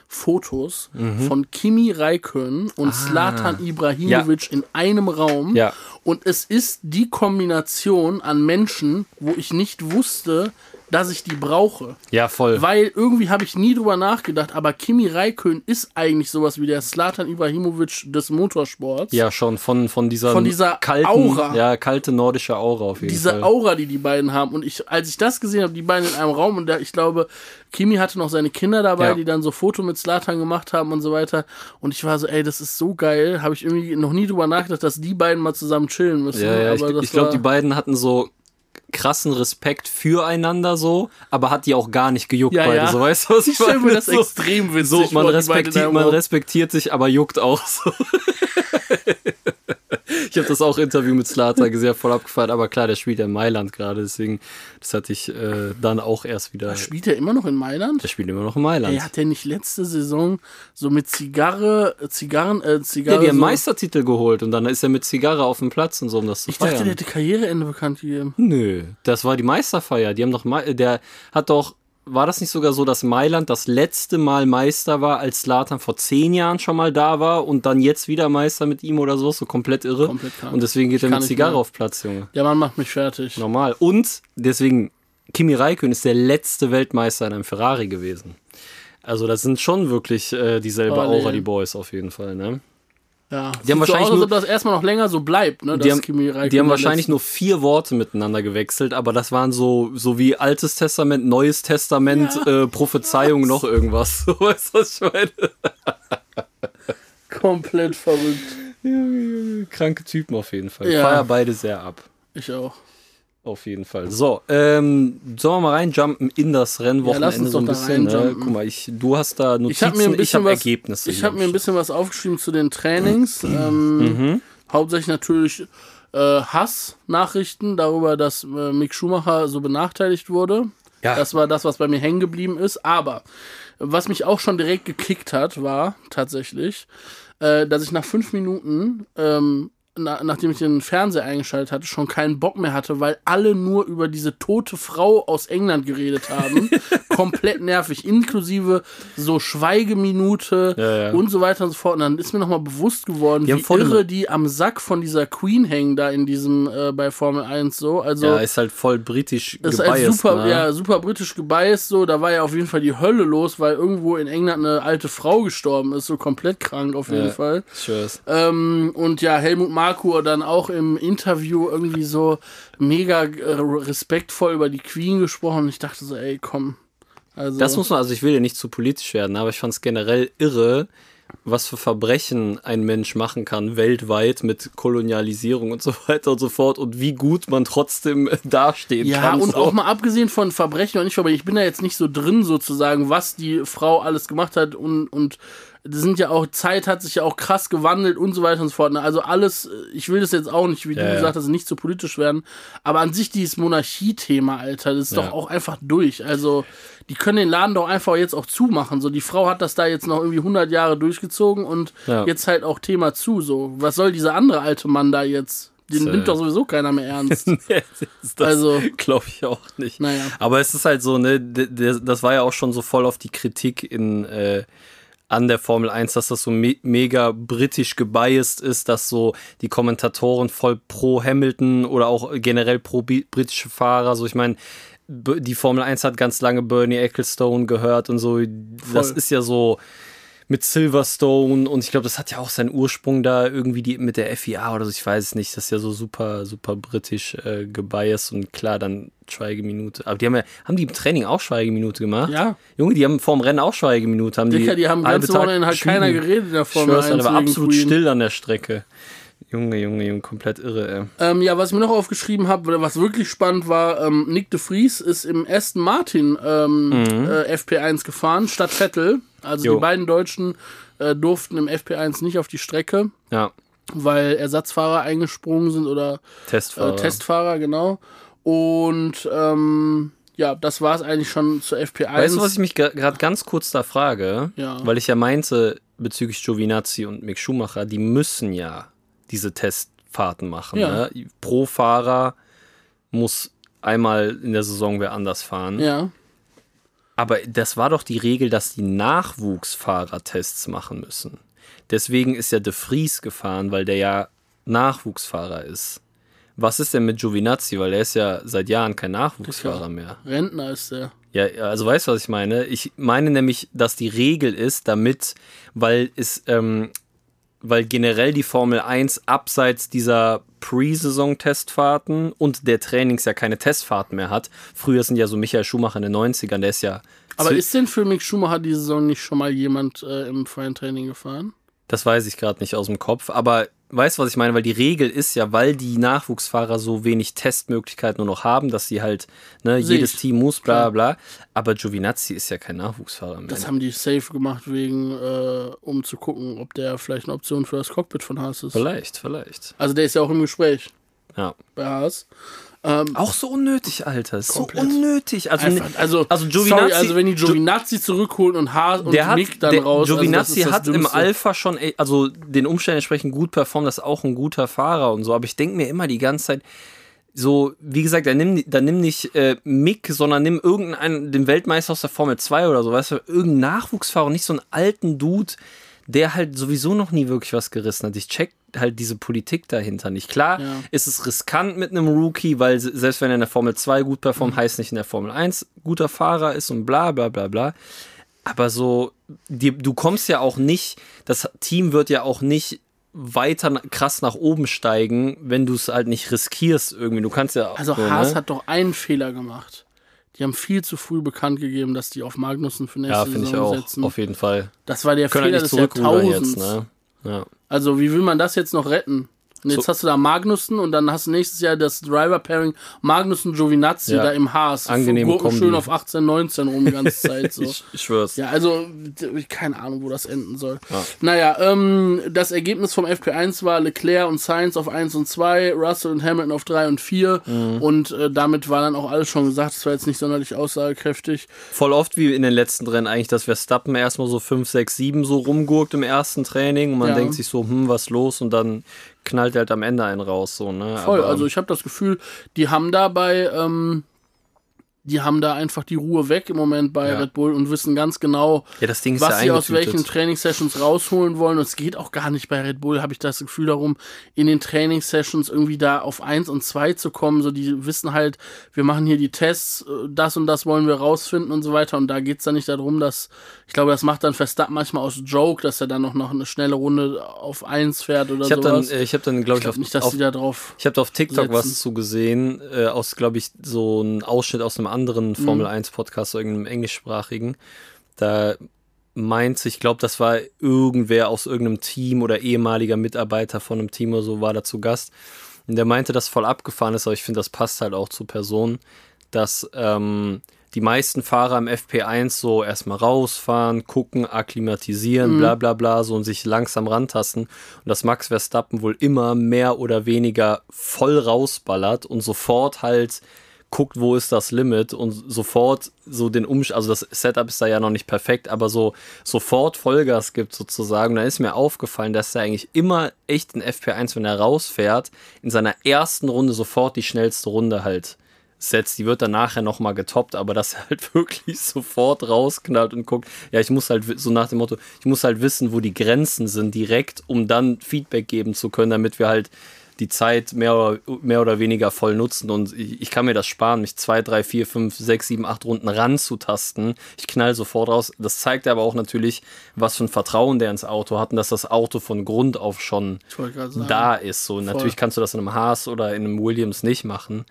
Fotos Mhm. von Kimi Räikkönen und Zlatan Ibrahimovic in einem Raum. Ah. Ja. Und es ist die Kombination an Menschen, wo ich nicht wusste, dass ich die brauche. Ja, voll. Weil irgendwie habe ich nie drüber nachgedacht, aber Kimi Räikkönen ist eigentlich sowas wie der Slatan Ibrahimovic des Motorsports. Ja, schon von, von dieser, Von dieser kalten, Aura. Ja, kalte nordische Aura auf jeden diese Fall. Aura, die die beiden haben. Und ich, als ich das gesehen habe, die beiden in einem Raum, und da, ich glaube, Kimi hatte noch seine Kinder dabei, Ja. die dann so Foto mit Slatan gemacht haben und so weiter. Und ich war so, ey, das ist so geil. Habe ich irgendwie noch nie drüber nachgedacht, dass die beiden mal zusammen chillen müssen. ja, ja, ich, aber das ich glaube, die beiden hatten so krassen Respekt füreinander so, aber hat die auch gar nicht gejuckt Ja, beide. ja. So weißt du, was ich, Ich meine? das so, extrem witzig so, man, respektiert, man respektiert sich, aber juckt auch so. [laughs] ich habe das auch Interview mit Slata sehr voll abgefeiert, aber klar, der spielt ja in Mailand gerade, deswegen, das hatte ich äh, dann auch erst wieder. Spielt er immer noch in Mailand? Der spielt immer noch in Mailand. Ey, hat der nicht letzte Saison so mit Zigarre, Zigarren, äh, ja, Zigarre. die haben so, Meistertitel geholt und dann ist er mit Zigarre auf dem Platz und so, um das zu ich dachte, feiern. der hätte Karriereende bekannt gegeben. Nö, das war die Meisterfeier. Die haben doch, der hat doch, war das nicht sogar so, dass Mailand das letzte Mal Meister war, als Slatan vor zehn Jahren schon mal da war und dann jetzt wieder Meister mit ihm oder so? So komplett irre. Komplett krank. Und deswegen geht Ich er mit Zigarre mehr. auf Platz, Junge. Der Mann macht mich fertig. Normal. Und deswegen, Kimi Räikkönen ist der letzte Weltmeister in einem Ferrari gewesen. Also das sind schon wirklich äh, dieselbe Parallel. Aura, die Boys auf jeden Fall, ne? Ja. Die haben Sieht so wahrscheinlich aus, nur- ob das erstmal noch länger so bleibt, ne? Die haben, die haben wahrscheinlich nur vier Worte miteinander gewechselt, aber das waren so, so wie Altes Testament, Neues Testament, äh, Prophezeiung, noch irgendwas. [laughs] So weißt du, was ich meine? komplett verrückt. [laughs] Kranke Typen auf jeden Fall. Ja. Feier beide sehr ab. Ich auch. Auf jeden Fall. So, ähm, sollen wir mal reinjumpen in das Ja, lass Rennwochenende uns so ein da bisschen? Ne? Guck mal, ich, du hast da Notizen, Ich habe mir ein bisschen hab was, Ergebnisse. Ich habe mir ein bisschen was aufgeschrieben zu den Trainings. [clears throat] ähm, Mhm. Hauptsächlich natürlich äh, Hass-Nachrichten darüber, dass äh, Mick Schumacher so benachteiligt wurde. Ja. Das war das, was bei mir hängen geblieben ist. Aber was mich auch schon direkt gekickt hat, war tatsächlich, äh, dass ich nach fünf Minuten, ähm, na, nachdem ich den Fernseher eingeschaltet hatte, schon keinen Bock mehr hatte, weil alle nur über diese tote Frau aus England geredet haben. [laughs] Komplett nervig, inklusive so Schweigeminute Ja, ja. und so weiter und so fort. Und dann ist mir nochmal bewusst geworden, Die wie voll- irre die am Sack von dieser Queen hängen da in diesem äh, bei Formel 1 so. Also Ja, ist halt voll britisch ist halt gebiased, super, ne? ja, super britisch gebiased, so. Da war ja auf jeden Fall die Hölle los, weil irgendwo in England eine alte Frau gestorben ist, so komplett krank auf jeden Ja. Fall. Ähm, und ja, Helmut Marko dann auch im Interview irgendwie so mega äh, respektvoll über die Queen gesprochen. Und ich dachte so, ey, komm. Also, Das muss man, also ich will ja nicht zu politisch werden, aber ich fand es generell irre, was für Verbrechen ein Mensch machen kann weltweit mit Kolonialisierung und so weiter und so fort und wie gut man trotzdem dastehen Ja, kann. und so. auch mal abgesehen von Verbrechen und nicht Verbrechen, ich bin da jetzt nicht so drin sozusagen, was die Frau alles gemacht hat und, und das sind ja auch, Zeit hat sich ja auch krass gewandelt und so weiter und so fort. ne? Also alles, ich will das jetzt auch nicht, wie Ja, du gesagt hast, nicht so politisch werden, aber an sich dieses Monarchie-Thema, Alter, das ist Ja. doch auch einfach durch. Also, die können den Laden doch einfach jetzt auch zumachen. So, die Frau hat das da jetzt noch irgendwie 100 Jahre durchgezogen und Ja. jetzt halt auch Thema zu. So, was soll dieser andere alte Mann da jetzt? Den So. nimmt doch sowieso keiner mehr ernst. [laughs] Nee, das Also- glaube ich auch nicht. Naja. Aber es ist halt so, ne, das war ja auch schon so voll auf die Kritik in äh, an der Formel 1, dass das so me mega britisch gebiased ist, dass so die Kommentatoren voll pro Hamilton oder auch generell pro britische Fahrer, so ich meine, die Formel 1 hat ganz lange Bernie Ecclestone gehört und so. Das Voll. ist ja so mit Silverstone und ich glaube, das hat ja auch seinen Ursprung da irgendwie die, mit der FIA oder so, ich weiß es nicht, das ist ja so super, super britisch äh, gebiased und klar, dann Schweigeminute. Aber die haben ja, haben die im Training auch Schweigeminute gemacht? Ja. Junge, die haben vorm Rennen auch Schweigeminute. Haben Dicker, die haben halbe ganze Wochenende halt keiner geredet Formel Schwör's, 1 Alter, war absolut Queen. still an der Strecke. Junge, Junge, Junge, komplett irre, ey. Ähm, ja, was ich mir noch aufgeschrieben habe, was wirklich spannend war, ähm, Nick de Vries ist im Aston Martin ähm, äh, FP1 gefahren, statt Vettel. Also Jo. die beiden Deutschen äh, durften im FP1 nicht auf die Strecke, Ja, weil Ersatzfahrer eingesprungen sind oder Testfahrer. äh, Testfahrer, genau. Und ähm, ja, das war es eigentlich schon zur FP1. Weißt du, was ich mich gerade ganz kurz da frage? Ja. Weil ich ja meinte, bezüglich Giovinazzi und Mick Schumacher, die müssen ja diese Testfahrten machen. Ja. Ne? Pro Fahrer muss einmal in der Saison wer anders fahren. ja, Aber das war doch die Regel, dass die Nachwuchsfahrer Tests machen müssen. Deswegen ist ja De Vries gefahren, weil der ja Nachwuchsfahrer ist. Was ist denn mit Giovinazzi? Weil der ist ja seit Jahren kein Nachwuchsfahrer mehr. Rentner ist der. Ja, ja, also weißt du, was ich meine? Ich meine nämlich, dass die Regel ist, damit, weil es, ähm, weil generell die Formel 1 abseits dieser Pre-Saison-Testfahrten und der Trainings ja keine Testfahrten mehr hat. Früher sind ja so Michael Schumacher in den 90ern, der ist ja. Aber ist denn für Mick Schumacher diese Saison nicht schon mal jemand äh, im freien Training gefahren? Das weiß ich gerade nicht aus dem Kopf, aber weißt du, was ich meine? Weil die Regel ist ja, weil die Nachwuchsfahrer so wenig Testmöglichkeiten nur noch haben, dass sie halt, ne, Sehe jedes. Team muss, bla bla. Aber Giovinazzi ist ja kein Nachwuchsfahrer mehr. Das haben die safe gemacht, wegen, äh, um zu gucken, ob der vielleicht eine Option für das Cockpit von Haas ist. Vielleicht, vielleicht. Also der ist ja auch im Gespräch Ja. bei Haas. Auch so unnötig, Alter. So Komplett. unnötig. Also, Einfach, also, also Giovinazzi, sorry, also wenn die Giovinazzi zurückholen und Haas und der hat, Mick dann der, raus. Giovinazzi also ist das hat im. Alpha schon, also den Umständen entsprechend gut performt, das ist auch ein guter Fahrer und so. Aber ich denke mir immer die ganze Zeit, so, wie gesagt, dann nimm, dann nimm nicht äh, Mick, sondern nimm irgendeinen, den Weltmeister aus der Formel 2 oder so, weißt du, irgendeinen Nachwuchsfahrer und nicht so einen alten Dude, der halt sowieso noch nie wirklich was gerissen hat. Ich check halt diese Politik dahinter nicht. Klar Ja. ist es riskant mit einem Rookie, weil se- selbst wenn er in der Formel 2 gut performt, heißt nicht in der Formel 1 guter Fahrer ist und bla bla bla bla. Aber so, die, du kommst ja auch nicht, das Team wird ja auch nicht weiter krass nach oben steigen, wenn du es halt nicht riskierst irgendwie. Du kannst ja Also so, Haas ne? hat doch einen Fehler gemacht. Die haben viel zu früh bekannt gegeben, dass die auf Magnussen für nächste ja, finde ich Saison auch, setzen. auf jeden Fall. Das war der Können Fehler halt nicht des Jahrtausends. jetzt, ne? Ja. Also wie will man das jetzt noch retten? Und jetzt So- hast du da Magnussen und dann hast du nächstes Jahr das Driver-Pairing Magnussen-Giovinazzi Ja. da im Haas. Angenehme Gurken schön auf 18, 19 rum die ganze [laughs] Zeit. So. Ich, ich schwör's. Ja, also keine Ahnung, wo das enden soll. Naja, ähm, das Ergebnis vom FP1 war Leclerc und Sainz auf 1 und 2, Russell und Hamilton auf 3 und 4 Mhm. und äh, damit war dann auch alles schon gesagt. Es war jetzt nicht sonderlich aussagekräftig. Voll oft wie in den letzten Rennen eigentlich, dass Verstappen erstmal so 5, 6, 7 so rumgurkt im ersten Training und man Ja. denkt sich so, hm, was los? Und dann knallt halt am Ende einen raus, so, ne? Voll, Aber, also ich habe das Gefühl, die haben da bei, ähm, die haben da einfach die Ruhe weg im Moment bei Ja. Red Bull und wissen ganz genau, ja, was sie aus welchen Trainingssessions rausholen wollen. Und es geht auch gar nicht bei Red Bull, habe ich das Gefühl darum, in den Trainingssessions irgendwie da auf 1 und 2 zu kommen. So, die wissen halt, wir machen hier die Tests, äh, das und das wollen wir rausfinden und so weiter. Und da geht's dann nicht darum, dass, ich glaube, das macht dann Verstappen manchmal aus Joke, dass er dann noch, noch eine schnelle Runde auf 1 fährt oder Ich habe dann, äh, ich habe dann, glaube ich ich, auf, glaube nicht, dass auf, die da drauf. ich habe da auf TikTok setzen. was zu gesehen, äh, aus, glaube ich, so ein Ausschnitt aus einem anderen Mhm. Formel 1 Podcast, irgendeinem englischsprachigen. Da meinte, ich glaube, das war irgendwer aus irgendeinem Team oder ehemaliger Mitarbeiter von einem Team oder so, war da zu Gast. Und der meinte, dass voll abgefahren ist, aber ich finde, das passt halt auch zur Person, dass ähm, die meisten Fahrer im FP1 so erstmal rausfahren, gucken, akklimatisieren, Mhm. bla bla bla, so und sich langsam rantasten. Und dass Max Verstappen wohl immer mehr oder weniger voll rausballert und sofort halt guckt, wo ist das Limit und sofort so den Umsch also das Setup ist da ja noch nicht perfekt, aber so sofort Vollgas gibt sozusagen. Da ist mir aufgefallen, dass er eigentlich immer echt in FP1, wenn er rausfährt, in seiner ersten Runde sofort die schnellste Runde halt setzt. Die wird dann nachher nochmal getoppt, aber dass er halt [laughs] wirklich sofort rausknallt und guckt, ja, ich muss halt so nach dem Motto, ich muss halt wissen, wo die Grenzen sind direkt, um dann Feedback geben zu können, damit wir halt die Zeit mehr oder, mehr oder weniger voll nutzen und ich, ich kann mir das sparen, mich zwei, drei, vier, fünf, sechs, sieben, acht Runden ranzutasten. Ich knall sofort raus. Das zeigt aber auch natürlich, was für ein Vertrauen der ins Auto hat und dass das Auto von Grund auf schon da ist. So, natürlich kannst du das in einem Haas oder in einem Williams nicht machen.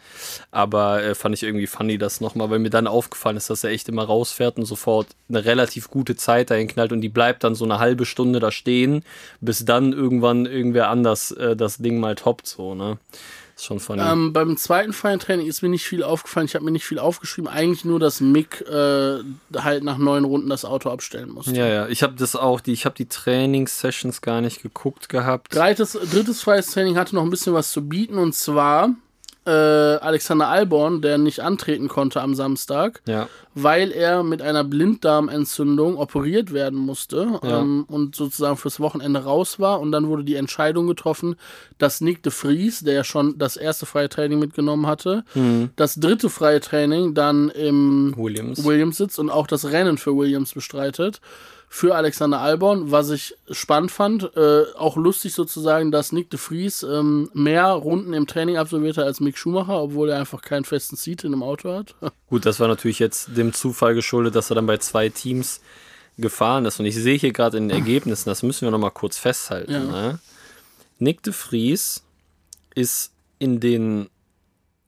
Aber äh, fand ich irgendwie funny, das nochmal, weil mir dann aufgefallen ist, dass er echt immer rausfährt und sofort eine relativ gute Zeit dahin knallt und die bleibt dann so eine halbe Stunde da stehen, bis dann irgendwann irgendwer anders äh, das Ding mal toppt. So, ne? Ist schon funny. Ähm, beim zweiten freien Training ist mir nicht viel aufgefallen. Ich habe mir nicht viel aufgeschrieben. Eigentlich nur, dass Mick äh, halt nach neun Runden das Auto abstellen musste. ja, ja, ich habe das auch, die, ich habe die Trainingssessions gar nicht geguckt gehabt. Drittes, drittes freies Training hatte noch ein bisschen was zu bieten und zwar äh, Alexander Alborn, der nicht antreten konnte am Samstag, Ja, weil er mit einer Blinddarmentzündung operiert werden musste Ja. ähm, und sozusagen fürs Wochenende raus war. Und dann wurde die Entscheidung getroffen, dass Nick de Vries, der ja schon das erste freie Training mitgenommen hatte, Mhm. das dritte freie Training dann im Williams. Williams sitzt und auch das Rennen für Williams bestreitet. Für Alexander Albon, was ich spannend fand, äh, auch lustig sozusagen, dass Nick de Vries ähm, mehr Runden im Training absolvierte als Mick Schumacher, obwohl er einfach keinen festen Seat in dem Auto hat. [laughs] Gut, das war natürlich jetzt dem Zufall geschuldet, dass er dann bei zwei Teams gefahren ist. Und ich sehe hier gerade in den Ergebnissen, das müssen wir nochmal kurz festhalten. Ja. Ne? Nick de Vries ist in den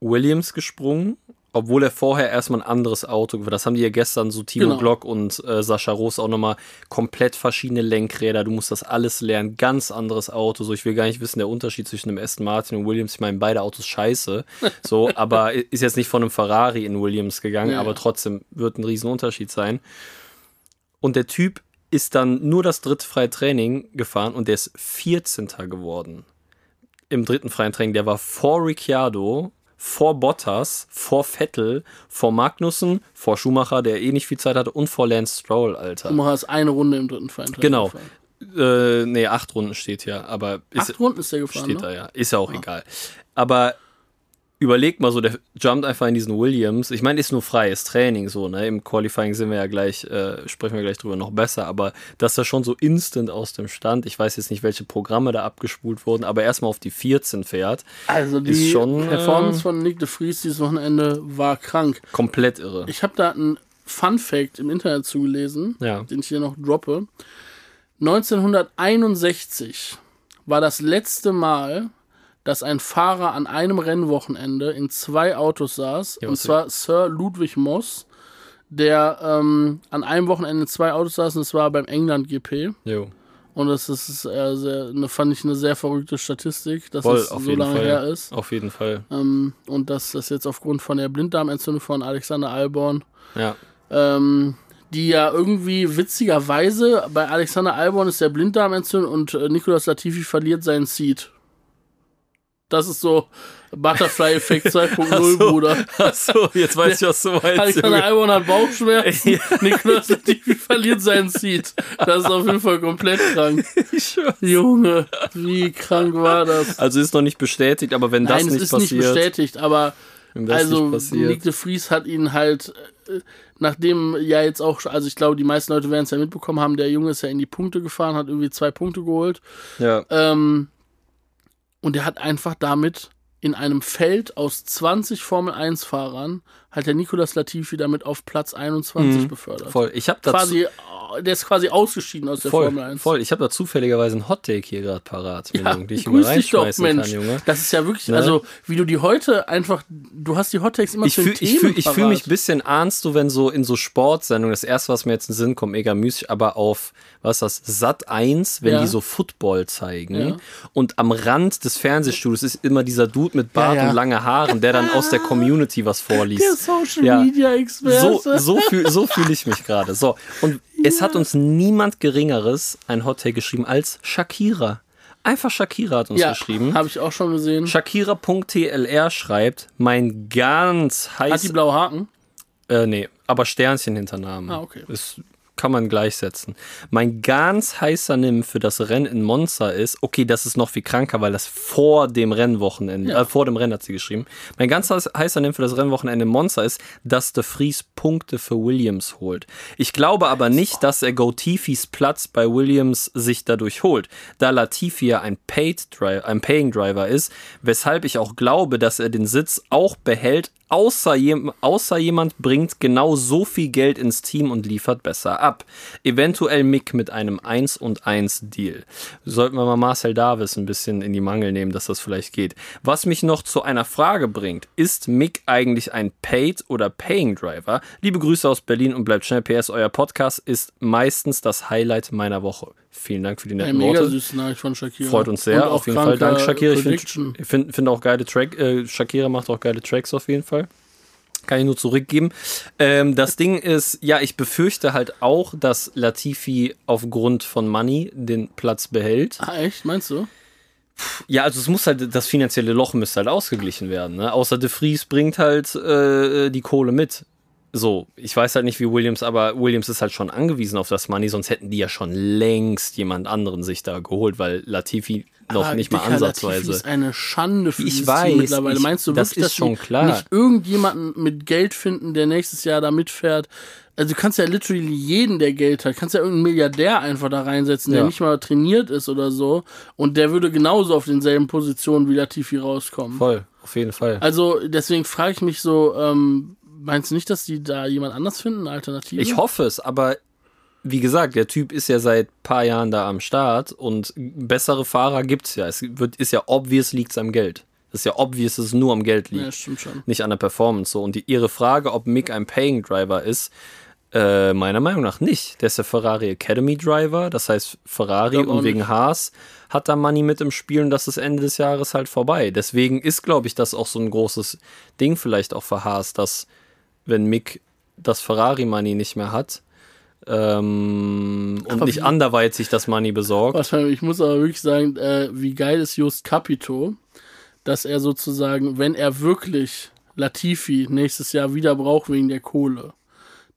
Williams gesprungen, obwohl er vorher erstmal ein anderes Auto war. Das haben die ja gestern so Timo Genau. Glock und äh, Sascha Roos auch nochmal komplett verschiedene Lenkräder. Du musst das alles lernen. Ganz anderes Auto. So, ich will gar nicht wissen, der Unterschied zwischen dem Aston Martin und Williams. Ich meine, beide Autos scheiße. So, [laughs] aber ist jetzt nicht von einem Ferrari in Williams gegangen, Ja, aber trotzdem wird ein Riesenunterschied sein. Und der Typ ist dann nur das dritte freie Training gefahren und der ist 14. geworden. Im dritten freien Training. Der war vor Ricciardo, vor Bottas, vor Vettel, vor Magnussen, vor Schumacher, der eh nicht viel Zeit hatte, und vor Lance Stroll, Alter. Schumacher ist eine Runde im dritten freien Training Genau. gefahren. Äh, nee, acht Runden steht hier, aber ist, Acht Runden ist der gefahren, steht ne? da ja. Ist ja auch egal. Aber überleg mal so, der jumpt einfach in diesen Williams. Ich meine, ist nur freies Training so, ne? Im Qualifying sind wir ja gleich, äh, sprechen wir gleich drüber noch besser, aber das ist ja schon so instant aus dem Stand. Ich weiß jetzt nicht, welche Programme da abgespult wurden, aber erstmal auf die 14 fährt. Also die Ist schon, Performance äh, von Nick de Vries dieses Wochenende war krank. Komplett irre. Ich habe da einen Fun Fact im Internet zugelesen, Ja. den ich hier noch droppe. 1961 war das letzte Mal, dass ein Fahrer an einem Rennwochenende in zwei Autos saß. Ja, und zwar Sir Ludwig Moss, der ähm, an einem Wochenende in zwei Autos saß. Und das war beim England GP. Jo. Und das ist äh, sehr, eine, fand ich eine sehr verrückte Statistik, dass Voll, es so lange Fall. her ist. Auf jeden Fall. Ähm, und dass das jetzt aufgrund von der Blinddarmentzündung von Alexander Alborn Ja. ähm, die ja irgendwie witzigerweise bei Alexander Albon ist der Blinddarmentzündung und äh, Nicolas Latifi verliert seinen Seed. Das ist so Butterfly-Effekt [laughs] 2.0, Bruder. Achso, jetzt weiß ich, was du meinst. Alexander Junge. Albon hat Bauchschmerzen, [laughs] Nicolas Latifi verliert seinen Seed. Das ist auf jeden Fall komplett krank. [laughs] Junge, wie krank war das? Also ist noch nicht bestätigt, aber wenn das Nein, es nicht ist passiert, nicht bestätigt, aber also nicht passiert, Nick de Vries hat ihn halt, äh, nachdem ja jetzt auch, also ich glaube, die meisten Leute werden es ja mitbekommen haben, der Junge ist ja in die Punkte gefahren, hat irgendwie zwei Punkte geholt. ja, Ähm, und er hat einfach damit in einem Feld aus 20 Formel-1-Fahrern hat der Nicolas Latifi damit auf Platz 21 befördert. voll. Ich habe Quasi der ist quasi ausgeschieden aus der Voll, Formel 1. voll. Ich habe da zufälligerweise einen Hottake hier gerade parat, Ja, Milo, den ich [laughs] immer grüß dich doch, Mensch. kann, Junge. Das ist ja wirklich, Ne? also wie du die heute einfach, du hast die Hottakes immer Ich zu fühle fühl, Themen ich fühl mich ein bisschen, ahnst du, wenn so in so Sportsendungen, das erste, was mir jetzt in den Sinn kommt, mega müßig, aber auf, was ist das, Sat 1, wenn Ja. die so Football zeigen Ja. und am Rand des Fernsehstudios ist immer dieser Dude mit Bart und lange Haaren, der dann aus der [laughs] Community was vorliest. Der Social. Media Experte. So, so fühle so fühl ich mich gerade. So. Und es hat uns niemand Geringeres ein Hottake geschrieben als Shakira. Einfach Shakira hat uns ja, geschrieben. habe ich auch schon gesehen. Shakira.tlr schreibt, mein ganz Hat die blaue Haken? Äh, nee, aber Sternchen hinter Namen. Ah, okay. Das kann man gleichsetzen. Mein ganz heißer Nimm für das Rennen in Monza ist, okay, das ist noch viel kranker, weil das vor dem Rennwochenende, Ja. äh, vor dem Rennen hat sie geschrieben. Mein ganz heiß- heißer Nimm für das Rennwochenende in Monza ist, dass der Fries Punkte für Williams holt. Ich glaube aber nicht, dass er Go Tifis Platz bei Williams sich dadurch holt, da Latifi ja ein, Paid Driver, ein Paying Driver ist, weshalb ich auch glaube, dass er den Sitz auch behält, außer, jem, außer jemand bringt genau so viel Geld ins Team und liefert besser ab. Eventuell Mick mit einem 1 und 1 Deal. Sollten wir mal Marcel Davis ein bisschen in die Mangel nehmen, dass das vielleicht geht. Was mich noch zu einer Frage bringt, ist Mick eigentlich ein Paid oder Paying Driver? Liebe Grüße aus Berlin und bleibt schnell. PS, euer Podcast ist meistens das Highlight meiner Woche. Vielen Dank für die netten mega Worte. süßes Nachricht von Shakira. Freut uns sehr, auf jeden Fall. Danke, Shakira. Ich finde find, find auch geile Track. Äh, Shakira macht auch geile Tracks auf jeden Fall. Kann ich nur zurückgeben. Ähm, das Ding ist, ja, ich befürchte halt auch, dass Latifi aufgrund von Money den Platz behält. Ah, echt? Meinst du? Ja, also es muss halt, das finanzielle Loch müsste halt ausgeglichen werden. Ne? Außer De Vries bringt halt äh, die Kohle mit. So, ich weiß halt nicht wie Williams, aber Williams ist halt schon angewiesen auf das Money, sonst hätten die ja schon längst jemand anderen sich da geholt, weil Latifi noch Aber, nicht mal Dicker, ansatzweise. Latifi ist eine Schande für Ich weiß, Team mittlerweile. ich- Meinst du das wirklich, ist schon klar. nicht irgendjemanden mit Geld finden, der nächstes Jahr da mitfährt? Also du kannst ja literally jeden, der Geld hat, kannst ja irgendeinen Milliardär einfach da reinsetzen, der Ja. nicht mal trainiert ist oder so. Und der würde genauso auf denselben Positionen wie Latifi rauskommen. Voll, auf jeden Fall. Also deswegen frage ich mich so, ähm, meinst du nicht, dass die da jemand anders finden, eine Alternative? Ich hoffe es, aber wie gesagt, der Typ ist ja seit paar Jahren da am Start und bessere Fahrer gibt's ja. Es wird, ist ja obvious liegt's am Geld. Das ist ja obvious, dass es nur am Geld liegt. Ja, stimmt schon. nicht an der Performance so. Und die, ihre Frage, ob Mick ein Paying Driver ist, äh, meiner Meinung nach nicht. Der ist der Ferrari Academy Driver, das heißt Ferrari und wegen nicht. Haas hat da Money mit im Spiel und das ist Ende des Jahres halt vorbei. Deswegen ist, glaube ich, das auch so ein großes Ding vielleicht auch für Haas, dass wenn Mick das Ferrari Money nicht mehr hat ähm, und Aber nicht wie- anderweitig das Money besorgt. Ich muss aber wirklich sagen, äh, wie geil ist Just Capito, dass er sozusagen, wenn er wirklich Latifi nächstes Jahr wieder braucht wegen der Kohle,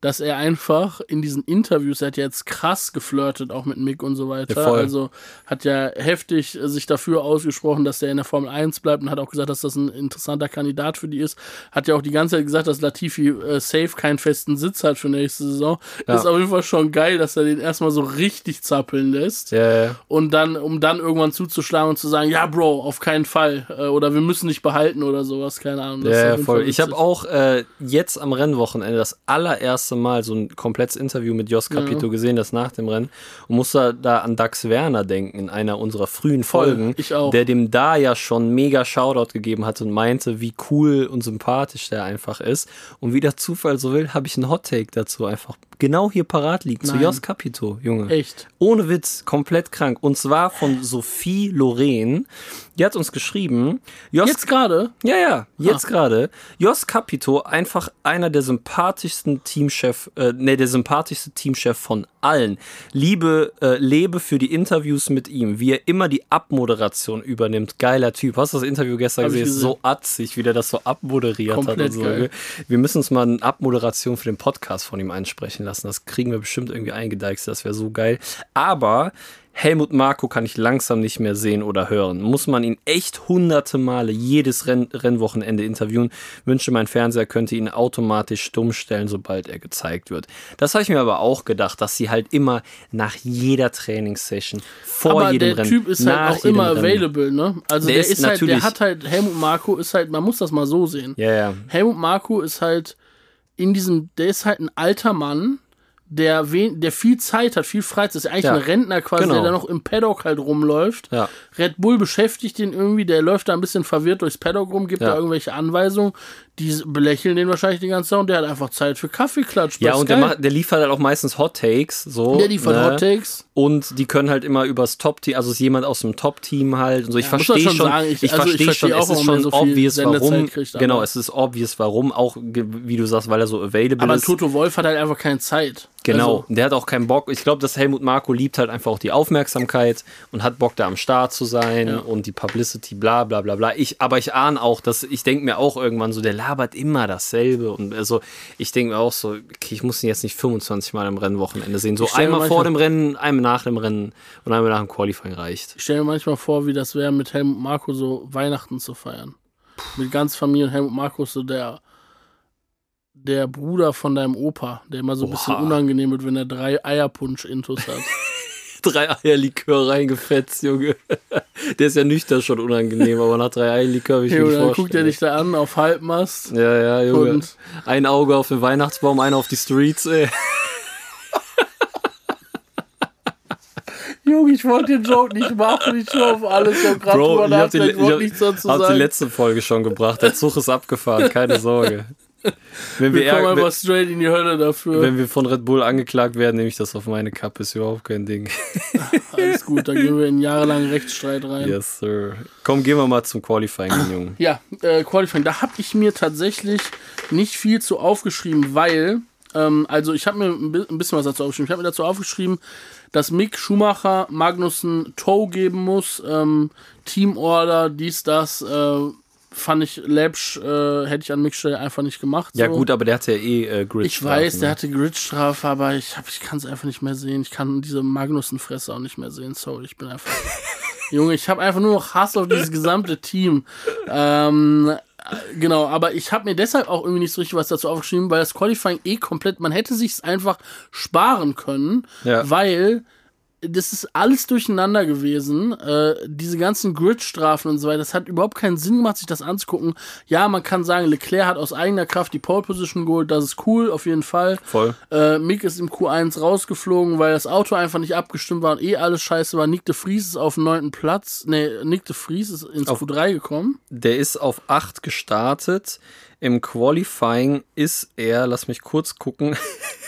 dass er einfach in diesen Interviews, er hat ja jetzt krass geflirtet, auch mit Mick und so weiter. Ja, also hat ja heftig äh, sich dafür ausgesprochen, dass er in der Formel 1 bleibt und hat auch gesagt, dass das ein interessanter Kandidat für die ist. Hat ja auch die ganze Zeit gesagt, dass Latifi äh, safe keinen festen Sitz hat für nächste Saison. Ja. Ist auf jeden Fall schon geil, dass er den erstmal so richtig zappeln lässt. Ja. Und dann, um dann irgendwann zuzuschlagen und zu sagen, ja, Bro, auf keinen Fall. Äh, oder wir müssen dich behalten oder sowas, keine Ahnung. Das Ja, voll. Ich habe auch äh, jetzt am Rennwochenende das allererste Mal so ein komplettes Interview mit Jos Capito gesehen, das nach dem Rennen. Und musste da an Dax Werner denken, in einer unserer frühen Folgen, der dem da ja schon mega Shoutout gegeben hat und meinte, wie cool und sympathisch der einfach ist. Und wie der Zufall so will, habe ich einen Hottake dazu einfach genau hier parat liegt, zu Nein. Jos Capito, Junge. Echt. Ohne Witz, komplett krank. Und zwar von Sophie Lorraine. Die hat uns geschrieben, Jos Jetzt gerade? ja, ja, jetzt gerade. Jos Capito, einfach einer der sympathischsten Teamchef, äh, nee, der sympathischste Teamchef von allen. Liebe, äh, lebe für die Interviews mit ihm, wie er immer die Abmoderation übernimmt. Geiler Typ. Hast du das Interview gestern gesehen? Gesehen. so atzig, wie der das so abmoderiert hat Komplett und so. geil. Wir müssen uns mal eine Abmoderation für den Podcast von ihm einsprechen lassen. Das kriegen wir bestimmt irgendwie eingedeichselt. Das wäre so geil. Aber Helmut Marko kann ich langsam nicht mehr sehen oder hören. Muss man ihn echt hunderte Male jedes Renn Rennwochenende interviewen. Wünsche, mein Fernseher könnte ihn automatisch stumm stellen, sobald er gezeigt wird. Das habe ich mir aber auch gedacht, dass sie halt immer nach jeder Trainingssession vor Aber jedem der Rennen, Typ ist halt auch immer Rennen- available, ne? Also Der der, ist ist, halt, der hat halt, Helmut Marko ist halt, man muss das mal so sehen. Ja, ja. Helmut Marko ist halt in diesem, der ist halt ein alter Mann, der, wen, der viel Zeit hat, viel Freizeit, ist eigentlich Ja. ein Rentner quasi, Genau. der da noch im Paddock halt rumläuft. Ja. Red Bull beschäftigt ihn irgendwie, der läuft da ein bisschen verwirrt durchs Paddock rum, gibt Ja. da irgendwelche Anweisungen, die belächeln den wahrscheinlich die ganze Zeit und der hat einfach Zeit für Kaffeeklatsch. Ja, und der, macht, der liefert halt auch meistens Hot Takes. So, Der liefert ne? Hot Takes. Und die können halt immer übers Top-Team, also ist jemand aus dem Top-Team halt. Und so. Ich Ja, verstehe schon, sagen, ich- ich, also verstehe schon, auch, es ist schon so obvious, warum. kriegt, aber- genau, es ist obvious, warum, auch wie du sagst, weil er so available Aber ist. Toto Wolf hat halt einfach keine Zeit. Genau, Also, der hat auch keinen Bock. Ich glaube, dass Helmut Marko liebt halt einfach auch die Aufmerksamkeit und hat Bock da am Start zu sein Ja. und die Publicity, bla bla bla bla. Ich, aber ich ahne auch, dass ich denke mir auch irgendwann so, der labert immer dasselbe. Und also ich denke mir auch so, okay, ich muss ihn jetzt nicht 25 Mal im Rennwochenende sehen. So einmal vor dem Rennen, einmal nach dem Rennen und einmal nach dem Qualifying reicht. ich stelle mir manchmal vor, wie das wäre, mit Helmut Marko so Weihnachten zu feiern. Mit ganz Familie und Helmut Marko ist so der, der Bruder von deinem Opa, der immer so ein bisschen Oha. unangenehm wird, wenn er drei Eierpunsch-Intos hat. [laughs] Drei Eierlikör reingefetzt, Junge. Der ist ja nüchtern schon unangenehm, aber nach drei Eierlikör will ich Jo, nicht dann vorstellen. guckt er dich da an auf Halbmast. Ja, ja, Junge. Und- ein Auge auf den Weihnachtsbaum, einer auf die Streets, ey. Junge, ich wollte den Joke nicht machen, ich schwör auf alles. Ich hab gerade drüber ich die, nachgedacht, ich ich wollte nichts dazu hab die sagen. letzte Folge schon gebracht. Der Zug ist abgefahren, keine Sorge. Wenn wir, Wir kommen einfach straight in die Hölle dafür. wenn wir von Red Bull angeklagt werden, nehme ich das auf meine Kappe, ist überhaupt kein Ding. [laughs] Alles gut, da gehen wir in jahrelangen Rechtsstreit rein. Yes, sir. Komm, gehen wir mal zum Qualifying, Junge. Ja, äh, Qualifying, da habe ich mir tatsächlich nicht viel zu aufgeschrieben, weil, ähm, also ich habe mir ein bi- ein bisschen was dazu aufgeschrieben. Ich habe mir dazu aufgeschrieben, dass Mick Schumacher Magnussen Tow geben muss, ähm, Teamorder, dies, das, äh, fand ich läppsch, äh, hätte ich an Stelle einfach nicht gemacht. Ja, so. gut, aber der hat ja eh äh, Grid. Ich weiß, der hatte Gridstrafe, aber ich, hab- ich kann es einfach nicht mehr sehen. Ich kann diese Magnussen-Fresse auch nicht mehr sehen. Sorry, ich bin einfach. [laughs] Junge, ich habe einfach nur noch Hass auf dieses gesamte Team. Ähm, äh, genau, aber ich habe mir deshalb auch irgendwie nicht so richtig was dazu aufgeschrieben, weil das Qualifying eh komplett, man hätte sich einfach sparen können, Ja. weil das ist alles durcheinander gewesen. Äh, diese ganzen Gridstrafen und so weiter, das hat überhaupt keinen Sinn gemacht, sich das anzugucken. Ja, man kann sagen, Leclerc hat aus eigener Kraft die Pole Position geholt, das ist cool, auf jeden Fall. Voll. Äh, Mick ist im Q1 rausgeflogen, weil das Auto einfach nicht abgestimmt war und eh alles scheiße war. Nick de Vries ist auf dem neunten Platz. Nee, Nick de Vries ist ins Auf- Q3 gekommen. Der ist auf 8 gestartet. Im Qualifying ist er, lass mich kurz gucken, [laughs]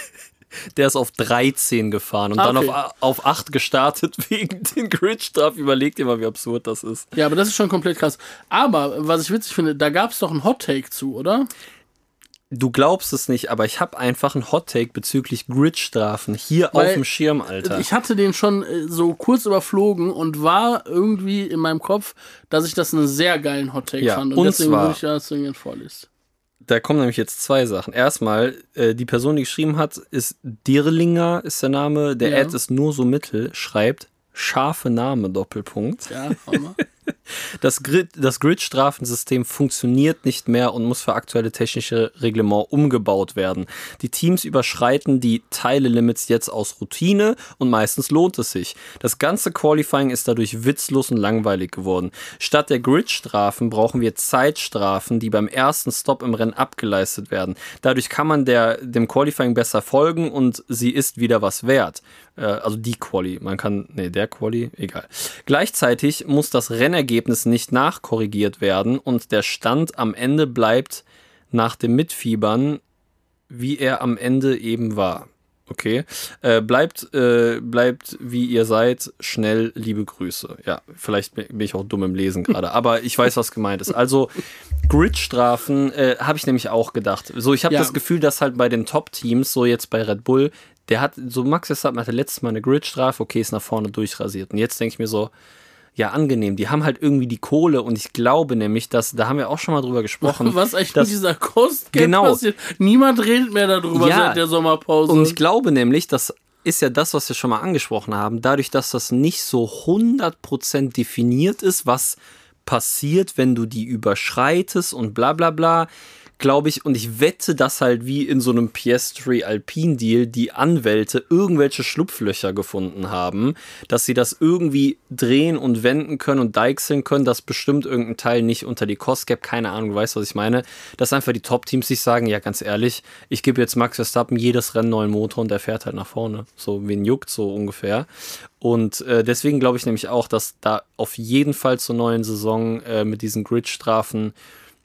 der ist auf 13 gefahren und Ah, dann okay. auf, auf 8 gestartet [laughs] wegen den Gridstrafen. Überleg dir mal, wie absurd das ist. Ja, aber das ist schon komplett krass. Aber, was ich witzig finde, da gab es doch einen Hot Take zu, oder? Du glaubst es nicht, aber ich habe einfach einen Hottake bezüglich Gridstrafen hier Weil auf dem Schirm, Alter. Ich hatte den schon äh, so kurz überflogen und war irgendwie in meinem Kopf, dass ich das einen sehr geilen Hot Take Ja, fand. Und, und deswegen zwar- würde ich das vorlesen. Da kommen nämlich jetzt zwei Sachen. Erstmal, äh, die Person, die geschrieben hat, ist Dirlinger, ist der Name. Der Ja. Ad ist nur so mittel, schreibt scharfe Name, Doppelpunkt. Ja, hau mal. Das Grid, das Grid-Strafensystem funktioniert nicht mehr und muss für aktuelle technische Reglement umgebaut werden. Die Teams überschreiten die Teilelimits jetzt aus Routine und meistens lohnt es sich. Das ganze Qualifying ist dadurch witzlos und langweilig geworden. Statt der Grid-Strafen brauchen wir Zeitstrafen, die beim ersten Stop im Rennen abgeleistet werden. Dadurch kann man der, dem Qualifying besser folgen und sie ist wieder was wert. Äh, also die Quali. Man kann, nee, der Quali, egal. Gleichzeitig muss das Rennergebnis nicht nachkorrigiert werden und der Stand am Ende bleibt nach dem Mitfiebern, wie er am Ende eben war. Okay. Äh, bleibt, äh, bleibt wie ihr seid. Schnell, liebe Grüße. Ja, vielleicht bin ich auch dumm im Lesen gerade, [laughs] aber ich weiß, was gemeint ist. Also, Grid-Strafen äh, habe ich nämlich auch gedacht. So, ich habe Ja. das Gefühl, dass halt bei den Top-Teams, so jetzt bei Red Bull, der hat, so Max Verstappen hatte letztes Mal eine Grid-Strafe, okay, ist nach vorne durchrasiert. Und jetzt denke ich mir so, ja, angenehm. Die haben halt irgendwie die Kohle und ich glaube nämlich, dass, da haben wir auch schon mal drüber gesprochen. [laughs] Was eigentlich dass- mit dieser Kostgeld Genau. passiert? Niemand redet mehr darüber Ja. seit der Sommerpause. Und ich glaube nämlich, das ist ja das, was wir schon mal angesprochen haben, dadurch, dass das nicht so 100% definiert ist, was passiert, wenn du die überschreitest und bla bla bla, glaube ich, und ich wette, dass halt wie in so einem Piastri Alpine Deal die Anwälte irgendwelche Schlupflöcher gefunden haben, dass sie das irgendwie drehen und wenden können und deichseln können, dass bestimmt irgendein Teil nicht unter die Cost Cap, keine Ahnung, du weißt, was ich meine, dass einfach die Top-Teams sich sagen, ja, ganz ehrlich, ich gebe jetzt Max Verstappen jedes Rennen neuen Motor und der fährt halt nach vorne. So, wen juckt so ungefähr. Und äh, deswegen glaube ich nämlich auch, dass da auf jeden Fall zur neuen Saison äh, mit diesen Grid-Strafen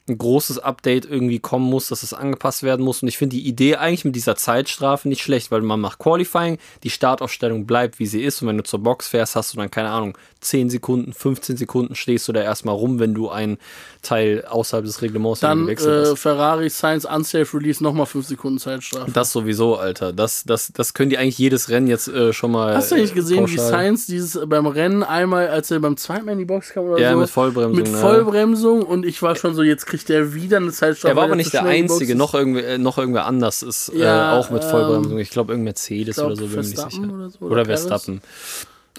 ein großes Update irgendwie kommen muss, dass es angepasst werden muss. Und ich finde die Idee eigentlich mit dieser Zeitstrafe nicht schlecht, weil man macht Qualifying, die Startaufstellung bleibt, wie sie ist. Und wenn du zur Box fährst, hast du dann, keine Ahnung, 10 Sekunden, 15 Sekunden stehst du da erstmal rum, wenn du ein Teil außerhalb des Reglements Dann gewechselt äh, hast. Ferrari Science Unsafe Release nochmal 5 Sekunden Zeitstrafe. Das sowieso, Alter. Das, das, das können die eigentlich jedes Rennen jetzt äh, schon mal. Hast du nicht gesehen, wie pauschal- Science dieses äh, beim Rennen einmal, als er beim zweiten Mal in die Box kam oder Ja, so? mit Vollbremsung, Mit ja. Vollbremsung und ich war schon so, jetzt kriegt der wieder eine Zeitstrafe. Er war aber er nicht der Einzige, noch irgendwer, äh, noch irgendwer anders ist Ja, äh, auch mit ähm, Vollbremsung. Ich glaube, irgendein Mercedes ich glaub, oder so, bin mir nicht sicher. oder so, Oder. Verstappen.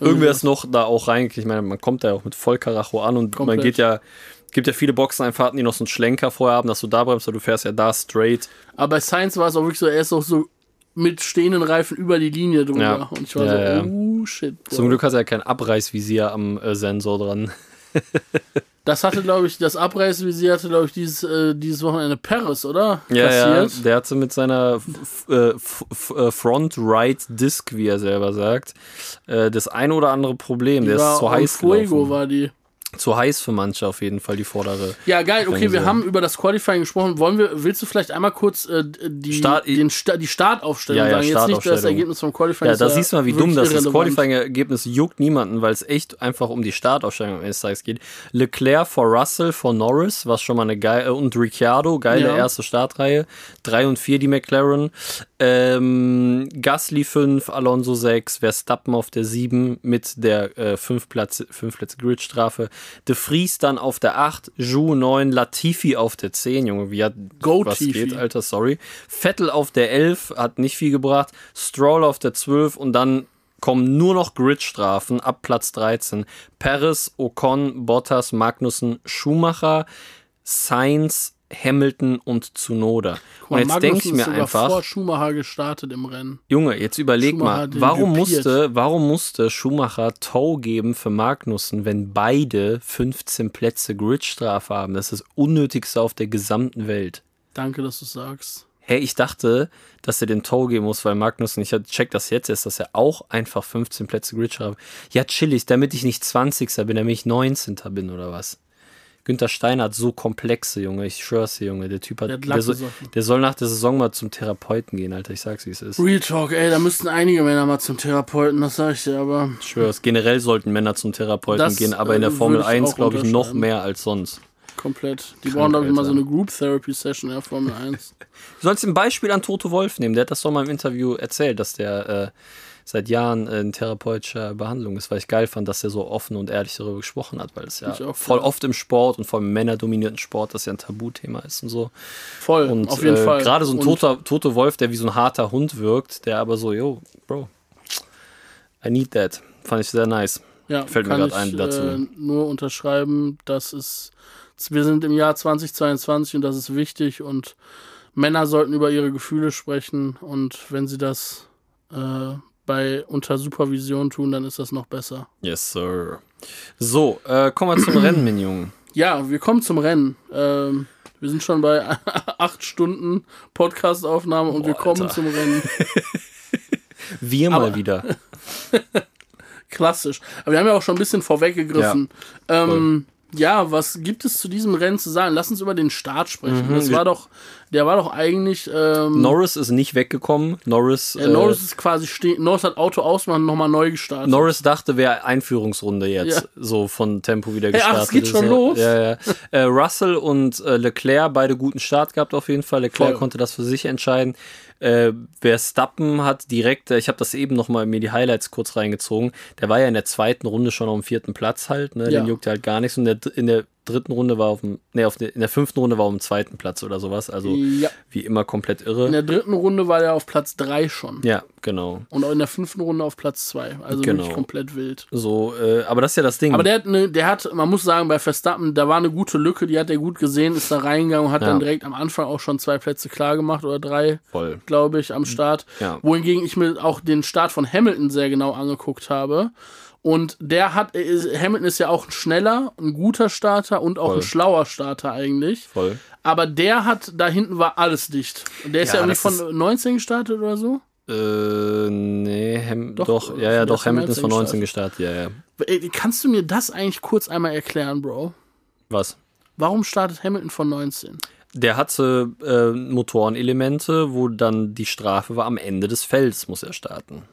Irgendwer ist noch da auch reingekriegt. Ich meine, man kommt da ja auch mit Vollkaracho an und Komplett. man geht ja, gibt ja viele Boxeneinfahrten, die noch so einen Schlenker vorher haben, dass du da bremst, aber du fährst ja da straight. Aber bei Science war es auch wirklich so, er ist auch so mit stehenden Reifen über die Linie drüber. Ja. Und ich war Ja, so, ja. oh shit. Bro. Zum Glück hat er ja kein Abreißvisier am äh, Sensor dran. Das hatte, glaube ich, das Abreißvisier hatte, glaube ich, dieses, äh, dieses Wochenende Paris, oder? Ja, ja, der hatte mit seiner f- äh, äh, Front Right Disc, wie er selber sagt, äh, das ein oder andere Problem. Der war ist zu heiß Fuego gelaufen. war die. Zu heiß für manche auf jeden Fall, die vordere. Ja, geil. Okay, wir Bremse. haben über das Qualifying gesprochen. Wollen wir, willst du vielleicht einmal kurz äh, die, Start- den Sta die Startaufstellung Ja, ja, sagen? Jetzt nicht das. Ergebnis vom Qualifying. Ja, da siehst du mal, wie dumm das ist. irrelevant. Qualifying-Ergebnis juckt niemanden, weil es echt einfach um die Startaufstellung am Ende des Tages geht. Leclerc vor Russell vor Norris, was schon mal eine geile, und Ricciardo, geile Ja. erste Startreihe. Drei und vier die McLaren. Ähm, Gasly 5, Alonso 6, Verstappen auf der 7 mit der äh, 5 Platz, fünf Plätze Gridstrafe. De Vries dann auf der 8, Jou 9, Latifi auf der 10, Junge, wie hat Go was Tifi. geht, Alter, sorry. Vettel auf der 11, hat nicht viel gebracht. Stroll auf der 12 und dann kommen nur noch Gridstrafen ab Platz 13. Perez, Ocon, Bottas, Magnussen, Schumacher, Sainz, Hamilton und Tsunoda. Guck Und jetzt denke ich mir einfach, vor Schumacher gestartet im Rennen. Junge, jetzt überleg Schumacher mal, warum musste, warum musste Schumacher Tow geben für Magnussen, wenn beide 15 Plätze Gridstrafe haben? Das ist das Unnötigste auf der gesamten Welt. Danke, dass du sagst. Hey, ich dachte, dass er den Tow geben muss, weil Magnussen, ich check das jetzt erst, dass er auch einfach 15 Plätze Gridstrafe Ja, chillig, damit ich nicht 20. bin, damit ich 19. bin oder was? Günther Steiner hat so komplexe, Junge. Ich schwör's dir, Junge. Der Typ hat. Der hat Der, gesoffen. der soll nach der Saison mal zum Therapeuten gehen, Alter. Ich sag's, wie es ist. Real Talk, ey, da müssten einige Männer mal zum Therapeuten, das sag ich dir, aber Ich schwör's. Generell sollten Männer zum Therapeuten Das, gehen, aber in der äh, Formel würde ich 1, auch glaube ich, noch mehr als sonst. komplett. Die Krank, brauchen, glaube ich, mal so eine Group Therapy Session in der Formel 1. [laughs] Du sollst ein Beispiel an Toto Wolf nehmen. Der hat das doch mal im Interview erzählt, dass der äh, seit Jahren äh, in therapeutischer Behandlung ist, weil ich geil fand, dass er so offen und ehrlich darüber gesprochen hat, weil es ja auch, voll ja. oft im Sport und vor allem männerdominierten Sport das ja ein Tabuthema ist und so. Voll, Und auf jeden äh, Fall. gerade so ein toter, toter Wolf, der wie so ein harter Hund wirkt, der aber so, yo, Bro, I need that. Fand ich sehr nice. Ja, Fällt mir ich, ein dazu. Äh, nur unterschreiben, das ist, wir sind im Jahr 2022 und das ist wichtig und Männer sollten über ihre Gefühle sprechen und wenn sie das äh, bei unter Supervision tun, dann ist das noch besser. Yes, sir. So, äh, kommen wir zum Rennen, mein Junge. Ja, wir kommen zum Rennen. Ähm, wir sind schon bei [laughs] acht Stunden Podcastaufnahme und wir kommen Alter. zum Rennen. [laughs] Wir mal Aber- wieder. [laughs] Klassisch. Aber wir haben ja auch schon ein bisschen vorweggegriffen. ähm, ja, was gibt es zu diesem Rennen zu sagen? Lass uns über den Start sprechen. Mhm, das war doch, der war doch eigentlich. Ähm, Norris ist nicht weggekommen. Norris, äh, Norris ist quasi stehen. Norris hat Auto ausmachen, nochmal neu gestartet. Norris dachte, wäre Einführungsrunde jetzt, Ja. so von Tempo wieder gestartet. ach, es geht ist. schon ja, los? Ja, ja. äh, Russell und äh, Leclerc, beide guten Start gehabt auf jeden Fall. Leclerc Voll. konnte das für sich entscheiden. Äh, Verstappen hat direkt, äh, ich habe das eben noch mal mir die Highlights kurz reingezogen. Der war ja in der zweiten Runde schon auf dem vierten Platz halt, ne? Ja. Den juckt halt gar nichts. Und der, in der dritten Runde war auf dem, nee, auf der, in der fünften Runde war auf dem zweiten Platz oder sowas. Also Ja. wie immer komplett In irre. der dritten Runde war er auf Platz 3 schon. Ja, genau. Und auch in der fünften Runde auf Platz 2. Also Genau. wirklich komplett wild. So, äh, aber das ist ja das Ding. Aber der hat, ne, der hat, man muss sagen, bei Verstappen, da war eine gute Lücke, die hat er gut gesehen, ist da reingegangen und hat Ja. dann direkt am Anfang auch schon zwei Plätze klar gemacht oder drei, Voll. glaube ich, am Start. Ja. Wohingegen ich mir auch den Start von Hamilton sehr genau angeguckt habe. Und der hat, äh, Hamilton ist ja auch ein schneller, ein guter Starter und auch Voll. ein schlauer Starter eigentlich. Voll. Aber der hat, da hinten war alles dicht. Und der ist Ja, ja, irgendwie von 19 gestartet oder so. Äh, nee, Ham Doch, doch, äh, ja, ja, doch, Hamilton ist von 19 19 gestartet, ja, ja. Ey, Kannst du mir das eigentlich kurz einmal erklären, Bro? Was? Warum startet Hamilton von 19? Der hatte äh, Motorenelemente, wo dann die Strafe war, am Ende des Felds muss er starten.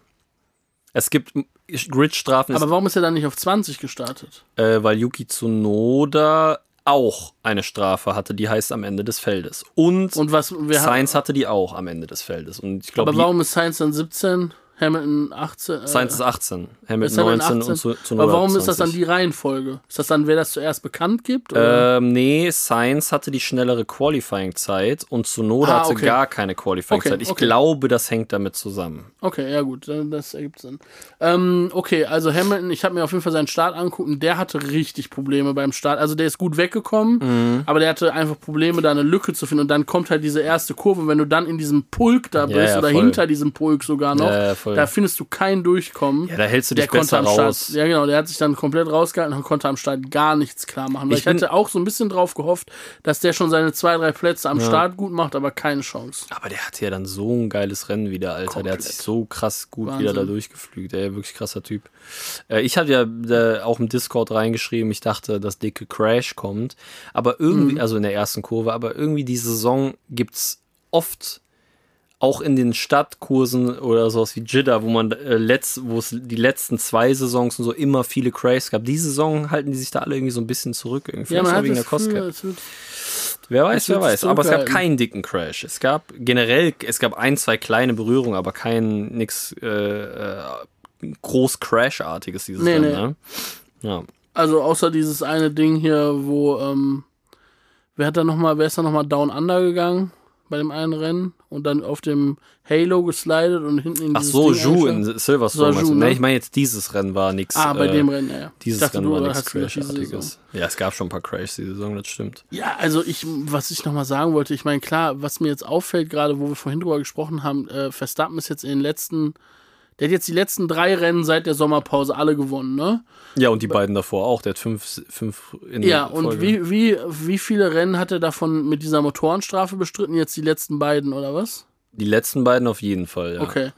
Es gibt Gridstrafen, ist, Aber warum ist er dann nicht auf 20 gestartet? äh, weil Yuki Tsunoda auch eine Strafe hatte, die heißt am Ende des Feldes. Und, Und was wir haben. Hatte die auch am Ende des Feldes. Und ich glaube, Aber warum ist Sainz dann 17, Hamilton 18? Äh, Sainz ist 18, Hamilton ist Hamilton 19 und 18? Tsu- Tsunoda Aber warum ist das dann 20. die Reihenfolge? Ist das dann, wer das zuerst bekannt gibt? Oder? Ähm, nee, Sainz hatte die schnellere Qualifying-Zeit und Tsunoda Ah, hatte okay. gar keine Qualifying-Zeit. Okay, Ich okay. glaube, das hängt damit zusammen. Okay, ja gut, dann- das ergibt Sinn. Ähm, okay, also Hamilton, ich habe mir auf jeden Fall seinen Start angeguckt und der hatte richtig Probleme beim Start. Also der ist gut weggekommen, Mhm. aber der hatte einfach Probleme, da eine Lücke zu finden. Und dann kommt halt diese erste Kurve, und wenn du dann in diesem Pulk da bist ja, oder voll. hinter diesem Pulk sogar noch, Ja, ja, voll. da findest du kein Durchkommen. Ja, da hältst du der dich konnte besser am raus. Start, ja genau, der hat sich dann komplett rausgehalten und konnte am Start gar nichts klar machen. Weil ich, Ich hatte auch so ein bisschen drauf gehofft, dass der schon seine zwei, drei Plätze am Start gut macht, aber keine Chance. Aber der hatte ja dann so ein geiles Rennen wieder, Alter. Der hat sich Komplett. so krass gut Wahnsinn. wieder da durchgeflügt. Ey, wirklich krasser Typ. Äh, ich hatte ja äh, auch im Discord reingeschrieben, ich dachte, dass dicke Crash kommt. Aber irgendwie, Mhm. also in der ersten Kurve, aber irgendwie die Saison gibt's oft auch in den Stadtkursen oder sowas wie Jeddah, wo man äh, letzt, wo es die letzten zwei Saisons und so immer viele Crashs gab. Die Saison halten die sich da alle irgendwie so ein bisschen zurück. Irgendwie. Ja, man wegen der Cost Gefühl, Cap. es wird Wer weiß, wer weiß. Aber es gab keinen dicken Crash. Es gab generell, es gab ein, zwei kleine Berührungen, aber kein nix äh, äh, groß Crash-artiges dieses Nee, Rennen, nee. ne? Ja. Also außer dieses eine Ding hier, wo, ähm, wer hat da noch mal, wer ist da nochmal Down Under gegangen bei dem einen Rennen und dann auf dem Halo geslidet und hinten in Ach so, Ju in Silverstone. Ju, Nee, ne? ich meine jetzt dieses Rennen war nix. Ah, bei äh, dem Rennen, ja. Dieses dachte, Rennen war nichts. Crash-artiges. Ja, es gab schon ein paar Crashs die Saison, das stimmt. Ja, also ich, was ich nochmal sagen wollte, ich meine, klar, was mir jetzt auffällt, gerade wo wir vorhin drüber gesprochen haben, äh, Verstappen ist jetzt in den letzten, der hat jetzt die letzten drei Rennen seit der Sommerpause alle gewonnen, ne? Ja, und die beiden davor auch. Der hat fünf, fünf in Ja, und wie, wie, wie viele Rennen hat er davon mit dieser Motorenstrafe bestritten? Jetzt die letzten beiden, oder was? Die letzten beiden auf jeden Fall, ja. Okay.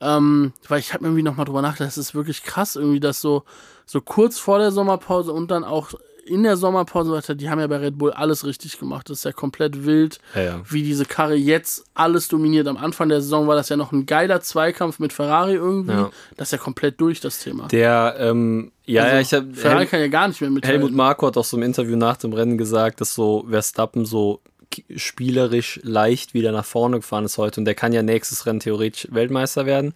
Ähm, weil ich habe irgendwie nochmal drüber nachgedacht, das ist wirklich krass, irgendwie, dass so, so kurz vor der Sommerpause und dann auch in der Sommerpause, weiter, die haben ja bei Red Bull alles richtig gemacht. Das ist ja komplett wild, Ja, ja. wie diese Karre jetzt alles dominiert. Am Anfang der Saison war das ja noch ein geiler Zweikampf mit Ferrari irgendwie. Ja. Das ist ja komplett durch, das Thema. Der, ähm, ja, Also, ich habe Ferrari kann ja gar nicht mehr mithalten. Helmut Marko hat auch so im Interview nach dem Rennen gesagt, dass so Verstappen so spielerisch leicht wieder nach vorne gefahren ist heute und der kann ja nächstes Rennen theoretisch Weltmeister werden.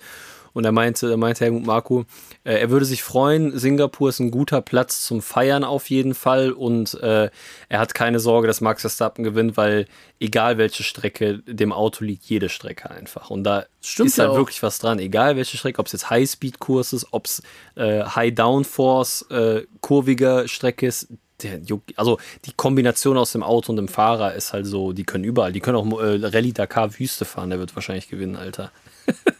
Und er meinte, er meinte Helmut Marko, äh, er würde sich freuen, Singapur ist ein guter Platz zum Feiern auf jeden Fall und äh, er hat keine Sorge, dass Max Verstappen gewinnt, weil egal welche Strecke, dem Auto liegt jede Strecke einfach. Und da Stimmt ist ja halt auch. wirklich was dran, egal welche Strecke, ob es jetzt High-Speed-Kurs ist, ob es äh, High-Downforce, äh, kurvige Strecke ist, der also die Kombination aus dem Auto und dem Fahrer ist halt so, die können überall, die können auch äh, Rallye Dakar Wüste fahren, der wird wahrscheinlich gewinnen, Alter. [laughs]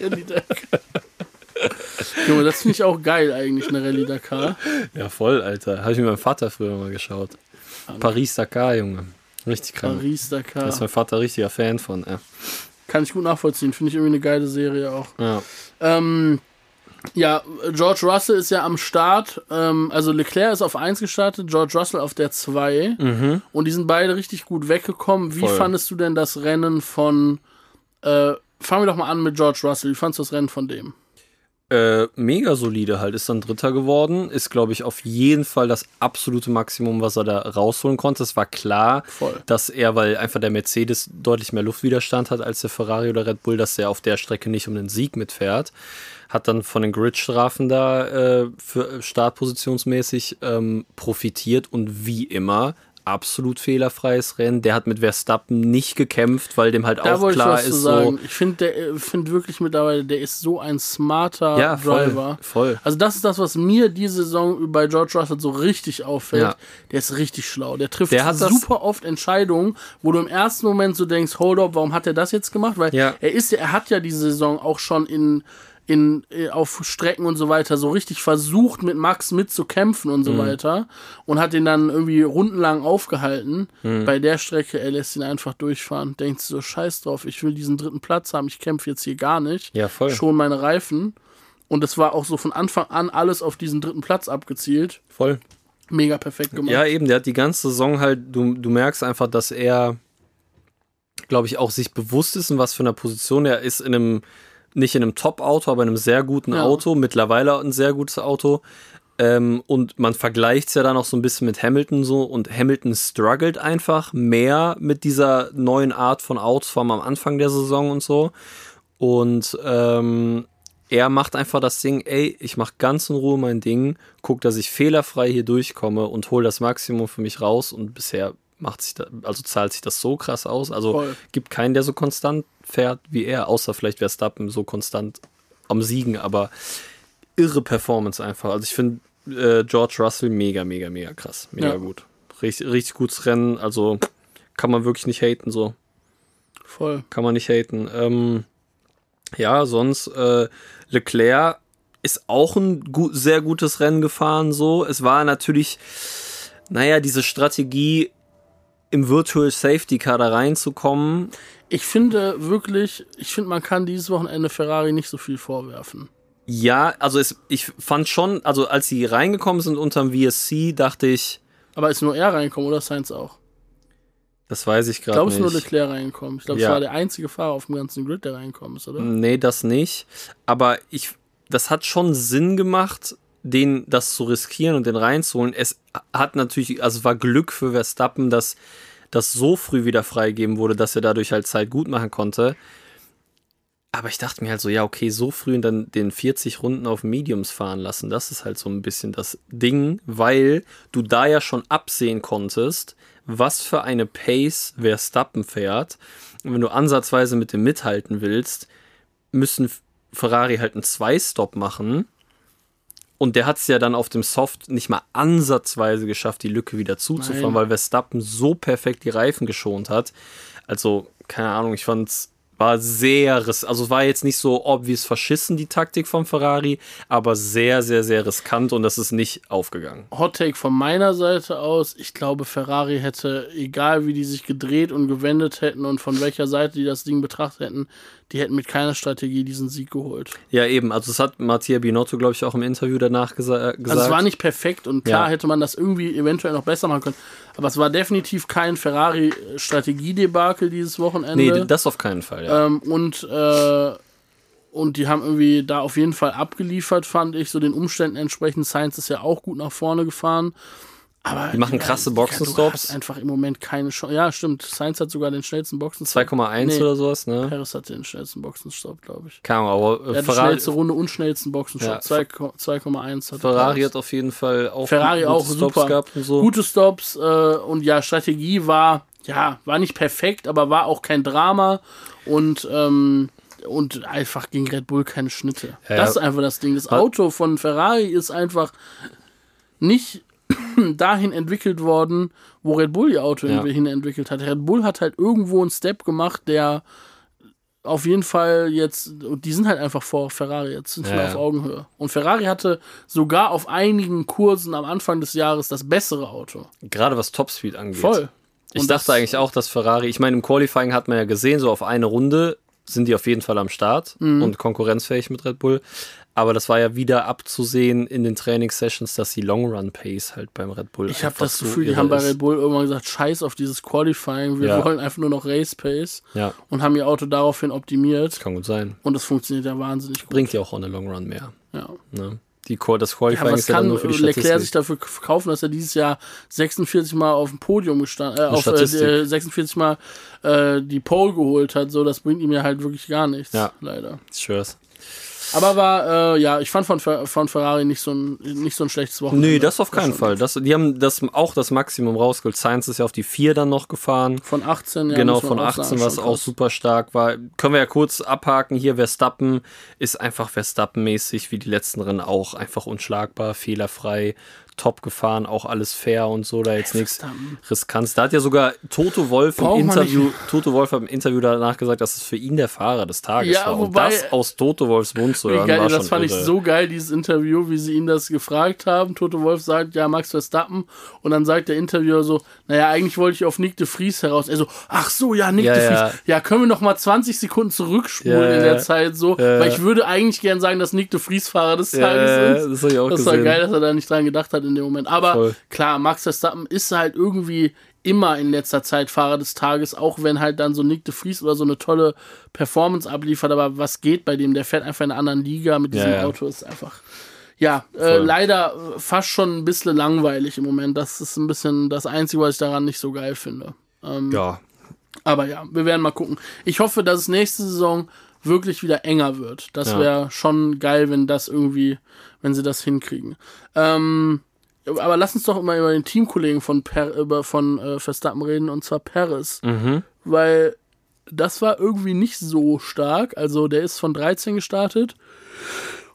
Rallye Dakar. Junge, das finde ich auch geil eigentlich, eine Rallye Dakar. Ja, voll, Alter. Habe ich mit meinem Vater früher mal geschaut. Paris Dakar, Junge. Richtig krank. Paris Dakar. Da ist mein Vater richtiger Fan von. Ja. Kann ich gut nachvollziehen. Finde ich irgendwie eine geile Serie auch. Ja. Ähm, ja, George Russell ist ja am Start. Ähm, also Leclerc ist auf 1 gestartet, George Russell auf der 2. Und die sind beide richtig gut weggekommen. Wie Mhm. Voll. fandest du denn das Rennen von. Äh, fangen wir doch mal an mit George Russell. Wie fandest du das Rennen von dem? Äh, mega solide halt, ist dann Dritter geworden, ist, glaube ich, auf jeden Fall das absolute Maximum, was er da rausholen konnte. Es war klar, Voll. dass er, weil einfach der Mercedes deutlich mehr Luftwiderstand hat als der Ferrari oder Red Bull, dass er auf der Strecke nicht um den Sieg mitfährt. Hat dann von den Gridstrafen da äh, für startpositionsmäßig ähm, profitiert und wie immer absolut fehlerfreies Rennen. Der hat mit Verstappen nicht gekämpft, weil dem halt Da auch klar ist so. Ich finde der- finde wirklich mittlerweile, der ist so ein smarter Ja, voll, Driver. voll. Also das ist das, was mir diese Saison bei George Russell so richtig auffällt. Ja. Der ist richtig schlau. Der trifft Der super oft Entscheidungen, wo du im ersten Moment so denkst, hold up, warum hat er das jetzt gemacht? Weil Ja. er ist ja, er hat ja diese Saison auch schon in in, äh, auf Strecken und so weiter so richtig versucht, mit Max mitzukämpfen und so Mhm. weiter und hat ihn dann irgendwie rundenlang aufgehalten. Mhm. Bei der Strecke, er lässt ihn einfach durchfahren. Denkt so, scheiß drauf, ich will diesen dritten Platz haben, ich kämpfe jetzt hier gar nicht. Ja, voll. Schon meine Reifen. Und es war auch so von Anfang an alles auf diesen dritten Platz abgezielt. Voll. Mega perfekt gemacht. Ja, eben, der hat die ganze Saison halt, du, du merkst einfach, dass er, glaube ich, auch sich bewusst ist, in was für einer Position er ist, in einem, nicht in einem Top-Auto, aber in einem sehr guten Ja. Auto, mittlerweile ein sehr gutes Auto. Ähm, und man vergleicht es ja dann auch so ein bisschen mit Hamilton so und Hamilton struggelt einfach mehr mit dieser neuen Art von allem am Anfang der Saison und so. Und ähm, er macht einfach das Ding, ey, ich mach ganz in Ruhe mein Ding, guck, dass ich fehlerfrei hier durchkomme und hol das Maximum für mich raus und bisher macht sich da, also zahlt sich das so krass aus. Also Voll. gibt keinen, der so konstant fährt wie er, außer vielleicht Verstappen so konstant am Siegen, aber irre Performance einfach. Also ich finde äh, George Russell mega, mega, mega krass. Mega Ja. gut. Richtig, richtig gutes Rennen, also kann man wirklich nicht haten so Voll. kann man nicht haten. Ähm, ja, sonst äh, Leclerc ist auch ein gu sehr gutes Rennen gefahren. So, es war natürlich, naja, diese Strategie im Virtual Safety Car da reinzukommen. Ich finde wirklich, ich finde, man kann dieses Wochenende Ferrari nicht so viel vorwerfen. Ja, also es, ich fand schon, also als sie reingekommen sind unterm VSC, dachte ich, Aber ist nur er reingekommen oder Sainz auch? das weiß ich Ich gerade glaube, es nicht. ist nur Leclerc reingekommen. Ich glaube, es Ja. war der einzige Fahrer auf dem ganzen Grid, der reingekommen ist, oder? Nee, das nicht. Aber ich, das hat schon Sinn gemacht, den das zu riskieren und den reinzuholen. Es hat natürlich, also war Glück für Verstappen, dass das so früh wieder freigegeben wurde, dass er dadurch halt Zeit gut machen konnte. Aber ich dachte mir halt so, ja, okay, so früh und dann den 40 Runden auf Mediums fahren lassen, das ist halt so ein bisschen das Ding, weil du da ja schon absehen konntest, was für eine Pace Verstappen fährt. Und wenn du ansatzweise mit dem mithalten willst, müssen Ferrari halt einen Zwei-Stop machen. Und der hat es ja dann auf dem Soft nicht mal ansatzweise geschafft, die Lücke wieder zuzufahren, Nein. weil Verstappen so perfekt die Reifen geschont hat. Also, keine Ahnung, ich fand's war sehr, also war jetzt nicht so obvious verschissen, die Taktik von Ferrari, aber sehr, sehr, sehr riskant und das ist nicht aufgegangen. Hot Take von meiner Seite aus. Ich glaube, Ferrari hätte, egal wie die sich gedreht und gewendet hätten und von welcher Seite die das Ding betrachtet hätten, die hätten mit keiner Strategie diesen Sieg geholt. Ja, eben, also das hat Mattia Binotto, glaube ich, auch im Interview danach gesa gesagt. Also es war nicht perfekt und klar Ja. hätte man das irgendwie eventuell noch besser machen können. Aber es war definitiv kein Ferrari-Strategiedebakel dieses Wochenende. Nee, das auf keinen Fall, ja. Ähm, und, äh, und die haben irgendwie da auf jeden Fall abgeliefert, fand ich, so den Umständen entsprechend. Sainz ist ja auch gut nach vorne gefahren. Aber Die machen krasse Boxenstops. Einfach im Moment keine Chance. Ja, stimmt. Sainz hat sogar den schnellsten Boxenstopp. 2,1 nee. oder sowas, ne? Perez hatte den schnellsten Boxenstopp, glaube ich. Ahnung, aber Er äh, hat die schnellste Runde und schnellsten Boxenstopp. Ja, 2 2,1 hat Ferrari Perez. hat auf jeden Fall auch Ferrari gute auch Stops super. gehabt und so. Gute Stops äh, und ja, Strategie war, ja, war nicht perfekt, aber war auch kein Drama und, ähm, und einfach gegen Red Bull keine Schnitte. Ja, das ja. ist einfach das Ding. Das Auto von Ferrari ist einfach nicht [clears throat] dahin entwickelt worden, wo Red Bull ihr Auto Ja. hin entwickelt hat. Red Bull hat halt irgendwo einen Step gemacht, der auf jeden Fall jetzt, und die sind halt einfach vor Ferrari jetzt, nicht Ja, auf Augenhöhe. Und Ferrari hatte sogar auf einigen Kursen am Anfang des Jahres das bessere Auto. Gerade was Topspeed angeht. Voll. Ich Und dachte eigentlich auch, dass Ferrari, ich meine, im Qualifying hat man ja gesehen, so auf eine Runde sind die auf jeden Fall am Start Mhm. und konkurrenzfähig mit Red Bull. Aber das war ja wieder abzusehen in den Trainingssessions, dass die Long Run Pace halt beim Red Bull Ich habe das so Gefühl, die haben bei. Red Bull irgendwann gesagt, scheiß auf dieses Qualifying, wir Ja. wollen einfach nur noch Race Pace Ja, und haben ihr Auto daraufhin optimiert kann gut sein. und das funktioniert ja wahnsinnig gut. Bringt ja auch on the Long Run mehr. Ja. Ne? Die, das Ja, Qualifying was ist ja nur für die Leclerc sich Statistik. dafür k- kaufen, dass er dieses Jahr 46 Mal auf dem Podium gestanden, äh, auf äh, Statistik. äh, 46 Mal äh, die Pole geholt hat, so das bringt ihm ja halt wirklich gar nichts, Ja. leider. Schwör's. Aber war, äh, ja, ich fand von, von Ferrari nicht so ein, nicht so ein schlechtes Wochenende. Nee, das auf keinen schon- Fall. Das, die haben das auch das Maximum rausgeholt. Science ist ja auf die 4 dann noch gefahren. Von 18, ja. genau, von auch 18, sagen, was auch krass. super stark war. Können wir ja kurz abhaken. Hier Verstappen ist einfach Verstappen-mäßig, wie die letzten Rennen auch. Einfach unschlagbar, fehlerfrei, top gefahren, auch alles fair und so. Da jetzt nichts. Riskantes. Da hat ja sogar Toto Wolf im Braucht Interview, [laughs] Toto Wolf hat im Interview danach gesagt, dass es für ihn der Fahrer des Tages Ja, war. wobei- und das aus Toto Wolfs Mund zu hören, geil, war das fand irre. ich so geil, dieses Interview, wie sie ihn das gefragt haben. Toto Wolf sagt, ja, Max Verstappen. Und dann sagt der Interviewer so, naja, eigentlich wollte ich auf Nick de Vries heraus. Er so, ach so, ja, Nick Ja, de ja. Vries. Ja, können wir noch mal 20 Sekunden zurückspulen Ja, in der ja. Zeit so? Ja, Weil ja. ich würde eigentlich gern sagen, dass Nick de Vries Fahrer des Ja, Tages ja, ist. das ich auch das war geil, dass er da nicht dran gedacht hat in dem Moment. Aber Voll. klar, Max Verstappen ist halt irgendwie immer in letzter Zeit Fahrer des Tages, auch wenn halt dann so Nick de Vries oder so eine tolle Performance abliefert. Aber was geht bei dem? Der fährt einfach in einer anderen Liga mit diesem Ja, ja. Auto. Ist einfach. Ja, äh, leider äh, fast schon ein bisschen langweilig im Moment. Das ist ein bisschen das Einzige, was ich daran nicht so geil finde. Ähm, Ja, aber ja, wir werden mal gucken. Ich hoffe, dass es nächste Saison wirklich wieder enger wird. Das Ja. wäre schon geil, wenn das irgendwie, wenn sie das hinkriegen. Ähm, aber lass uns doch mal über den Teamkollegen von per, über von äh, Verstappen reden und zwar Paris, mhm. weil das war irgendwie nicht so stark. Also der ist von 13 gestartet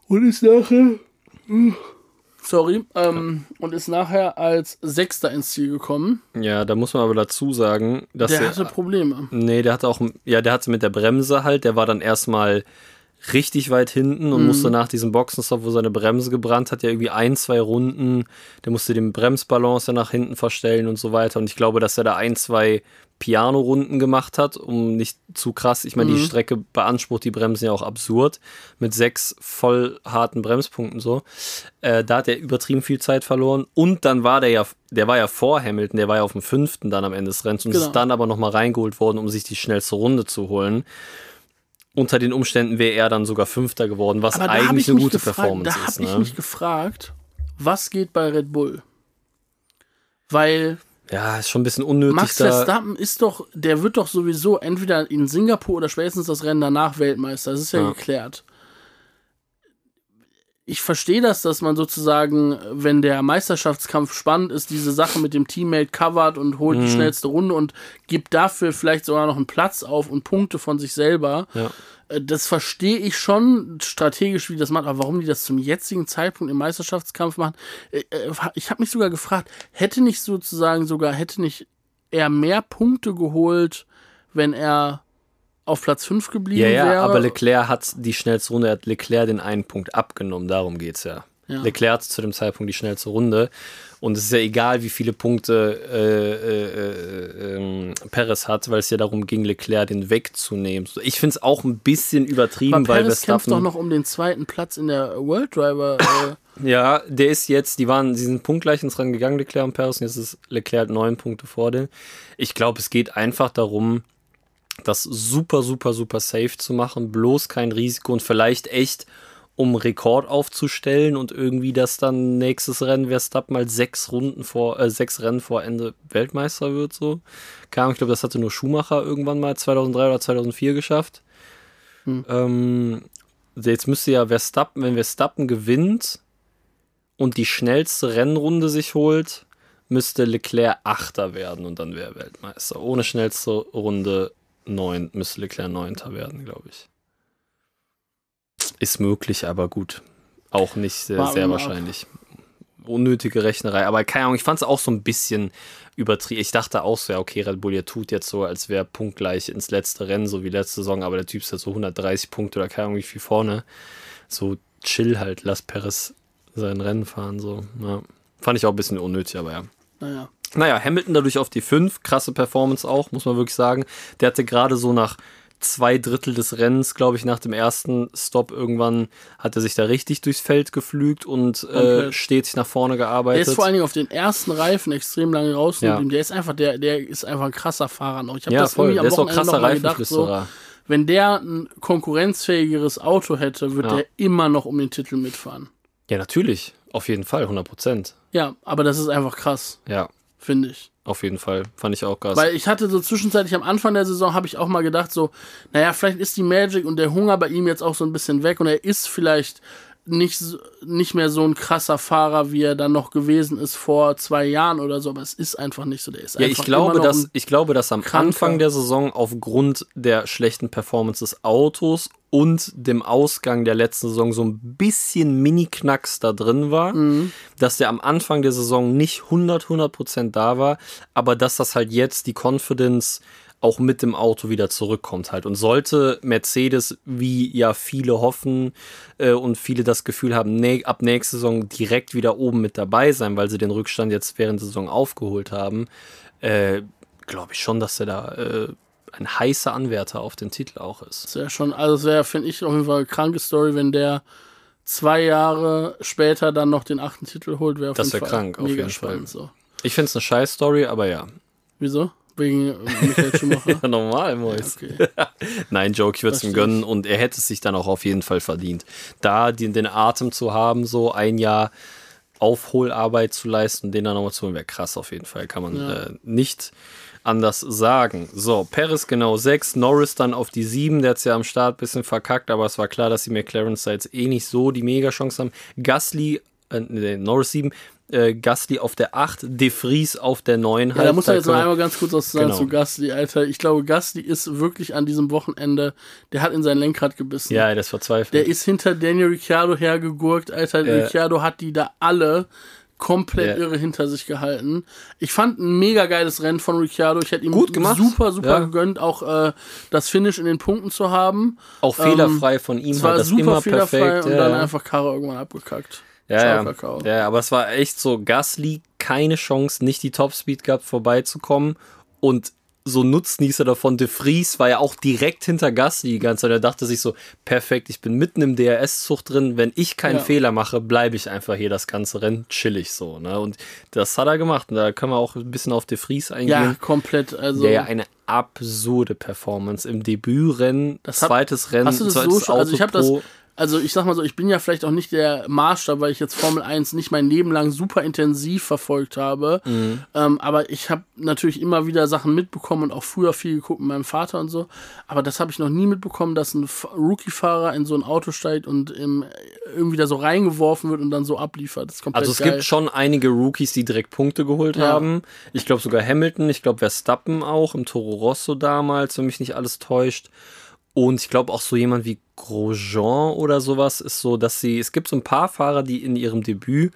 und ist nachher sorry ähm, und ist nachher als Sechster ins Ziel gekommen. ja, da muss man aber dazu sagen, dass Der er- hatte Probleme. Nee, der hatte auch, ja, der hatte mit der Bremse halt, der war dann erstmal richtig weit hinten und musste nach diesem Boxenstopp, wo seine Bremse gebrannt hat, ja irgendwie ein, zwei Runden, der musste den Bremsbalance ja nach hinten verstellen und so weiter. Und ich glaube, dass er da ein, zwei Piano-Runden gemacht hat, um nicht zu krass. Ich meine, die Strecke beansprucht die Bremsen ja auch absurd mit sechs voll harten Bremspunkten so. Äh, da hat er übertrieben viel Zeit verloren. Und dann war der ja, der war ja vor Hamilton, der war ja auf dem fünften dann am Ende des Rennens und Genau. ist dann aber nochmal reingeholt worden, um sich die schnellste Runde zu holen. Unter den Umständen wäre er dann sogar Fünfter geworden, was Aber da habe eigentlich ich eine gute gefragt, Performance da ist. habe ich Ne? mich gefragt, was geht bei Red Bull? Weil Ja, ist schon ein bisschen unnötig Max da. Verstappen ist doch, der wird doch sowieso entweder in Singapur oder spätestens das Rennen danach Weltmeister. Das ist ja, Ja. geklärt. Ich verstehe das, dass man sozusagen, wenn der Meisterschaftskampf spannend ist, diese Sache mit dem Teammate covert und holt Mhm. die schnellste Runde und gibt dafür vielleicht sogar noch einen Platz auf und Punkte von sich selber. Ja. Äh, Das verstehe ich schon strategisch, wie das machen, aber warum die das zum jetzigen Zeitpunkt im Meisterschaftskampf machen, äh, äh, ich habe mich sogar gefragt, hätte nicht sozusagen sogar, hätte nicht er mehr Punkte geholt, wenn er auf Platz 5 geblieben Ja, ja, wäre? aber Leclerc hat die schnellste Runde, er hat Leclerc den einen Punkt abgenommen, darum geht's ja. Ja. Leclerc hat zu dem Zeitpunkt die schnellste Runde und es ist ja egal, wie viele Punkte äh, äh, äh, ähm, Perez hat, weil es ja darum ging, Leclerc den wegzunehmen. Ich finde es auch ein bisschen übertrieben, aber weil Perez kämpft doch Verstappen. noch um den zweiten Platz in der World Driver. Äh, [clears throat] Ja, der ist jetzt, die waren, sie sind punktgleich ins Rennen gegangen, Leclerc und Perez, und jetzt ist Leclerc neun Punkte vor denen. Ich glaube, es geht einfach darum, das super, super, super safe zu machen, bloß kein Risiko und vielleicht echt, um Rekord aufzustellen und irgendwie, dass dann nächstes Rennen Verstappen mal sechs Runden vor, äh, sechs Rennen vor Ende Weltmeister wird, so. Keine Ahnung, ich glaube, das hatte nur Schumacher irgendwann mal 2003 oder 2004 geschafft. Ähm, jetzt müsste ja Verstappen, wenn Verstappen gewinnt und die schnellste Rennrunde sich holt, müsste Leclerc Achter werden und dann wäre er Weltmeister. Ohne schnellste Runde neun müsste Leclerc Neunter werden, glaube ich. Ist möglich, aber gut. Auch nicht sehr, sehr wahrscheinlich. Unnötige Rechnerei. Aber keine Ahnung, ich fand es auch so ein bisschen übertrieben. Ich dachte auch so, ja, okay, Red Bull, ihr tut jetzt so, als wäre punktgleich ins letzte Rennen, so wie letzte Saison, aber der Typ ist ja so 130 Punkte oder keine Ahnung, wie viel vorne. So chill halt, lass Perez sein Rennen fahren, so. Ja. Fand ich auch ein bisschen unnötig, aber ja. naja. Naja, Hamilton dadurch auf die 5, krasse Performance auch, muss man wirklich sagen. Der hatte gerade so nach zwei Drittel des Rennens, glaube ich, nach dem ersten Stop irgendwann hat er sich da richtig durchs Feld geflügt und äh, Komplett. stetig nach vorne Der gearbeitet. ist vor allen Dingen auf den ersten Reifen extrem lange rausgeblieben. Ja. Der ist einfach, der, der ist einfach ein krasser Fahrer noch. Ich habe ja, das voll. irgendwie am Der ist auch Wochenende krasser gedacht, so, wenn der ein konkurrenzfähigeres Auto hätte, würde Ja. der immer noch um den Titel mitfahren. Ja, natürlich. Auf jeden Fall, 100 Prozent. Ja, aber das ist einfach krass, Ja, finde ich. auf jeden Fall. Fand ich auch krass. Weil ich hatte so zwischenzeitlich am Anfang der Saison, habe ich auch mal gedacht, so, naja, vielleicht ist die Magic und der Hunger bei ihm jetzt auch so ein bisschen weg und er ist vielleicht nicht, nicht mehr so ein krasser Fahrer, wie er dann noch gewesen ist vor zwei Jahren oder so, aber es ist einfach nicht so. Der ist Ja, einfach ich glaube, dass, ich glaube, dass am kranker- Anfang der Saison aufgrund der schlechten Performance des Autos und dem Ausgang der letzten Saison so ein bisschen Mini-Knacks da drin war, Mhm. dass der am Anfang der Saison nicht 100, 100 Prozent da war, aber dass das halt jetzt die Confidence auch mit dem Auto wieder zurückkommt halt. Und sollte Mercedes, wie ja viele hoffen äh, und viele das Gefühl haben, nee, ab nächste Saison direkt wieder oben mit dabei sein, weil sie den Rückstand jetzt während der Saison aufgeholt haben, äh, glaube ich schon, dass er da äh, ein heißer Anwärter auf den Titel auch ist. Das wäre schon, also wäre, finde ich, auf jeden Fall eine kranke Story, wenn der zwei Jahre später dann noch den achten Titel holt, wäre auf Das jeden Fall krank, auf mega jeden Fall. spannend. So. Ich finde es eine scheiß Story, aber ja. Wieso? Wegen Michael Schumacher? [laughs] Ja, normal, Mois. Okay. [laughs] Nein, Joke, ich würde es ihm gönnen und er hätte es sich dann auch auf jeden Fall verdient. Da den, den Atem zu haben, so ein Jahr Aufholarbeit zu leisten den dann nochmal zu holen, wäre krass auf jeden Fall. Kann man Ja. äh, nicht anders sagen. So, Paris genau 6, Norris dann auf die 7, der hat es ja am Start ein bisschen verkackt, aber es war klar, dass die McLarens da jetzt eh nicht so die Mega-Chance haben. Gasly, äh, nee, Norris 7, äh, Gasly auf der 8, De Vries auf der 9. Ja, da muss man jetzt noch einmal ganz kurz was sagen Genau. zu Gasly, Alter. Ich glaube, Gasly ist wirklich an diesem Wochenende, der hat in sein Lenkrad gebissen. Ja, das verzweifelt. Der ist hinter Daniel Ricciardo hergegurkt, Alter. Ja. Ricciardo hat die da alle komplett Ja. irre hinter sich gehalten. Ich fand ein mega geiles Rennen von Ricciardo. Ich hätte ihm Gut gemacht. super, super Ja. gegönnt, auch äh, das Finish in den Punkten zu haben. auch fehlerfrei von ihm, Es war das super immer fehlerfrei perfekt. und ja, dann ja. einfach Karre irgendwann abgekackt. Ja, Ciao, ja. Ja, aber es war echt so, Gasly keine Chance, nicht die Topspeed gehabt, vorbeizukommen und so Nutznießer davon, De Vries war ja auch direkt hinter Gasly die ganze Zeit. Er dachte sich so, perfekt, ich bin mitten im DRS-Zug drin, wenn ich keinen Ja. Fehler mache, bleibe ich einfach hier das ganze Rennen chillig so. Ne? Und das hat er gemacht und da können wir auch ein bisschen auf De Vries eingehen. Ja, komplett. Also, der ja eine absurde Performance im Debütrennen, Das hab- zweites Rennen, Hast du das zweites so schon? Also ich habe das. Also ich sag mal so, ich bin ja vielleicht auch nicht der Maßstab, weil ich jetzt Formel 1 nicht mein Leben lang super intensiv verfolgt habe. Mhm. Ähm, aber ich habe natürlich immer wieder Sachen mitbekommen und auch früher viel geguckt mit meinem Vater und so. Aber das habe ich noch nie mitbekommen, dass ein Rookie-Fahrer in so ein Auto steigt und im, irgendwie da so reingeworfen wird und dann so abliefert. Das ist komplett Also es geil. gibt schon einige Rookies, die direkt Punkte geholt Ja. haben. Ich glaube sogar Hamilton, ich glaube Verstappen auch im Toro Rosso damals, wenn mich nicht alles täuscht. Und ich glaube auch so jemand wie Grosjean oder sowas ist so, dass sie, es gibt so ein paar Fahrer, die in ihrem Debüt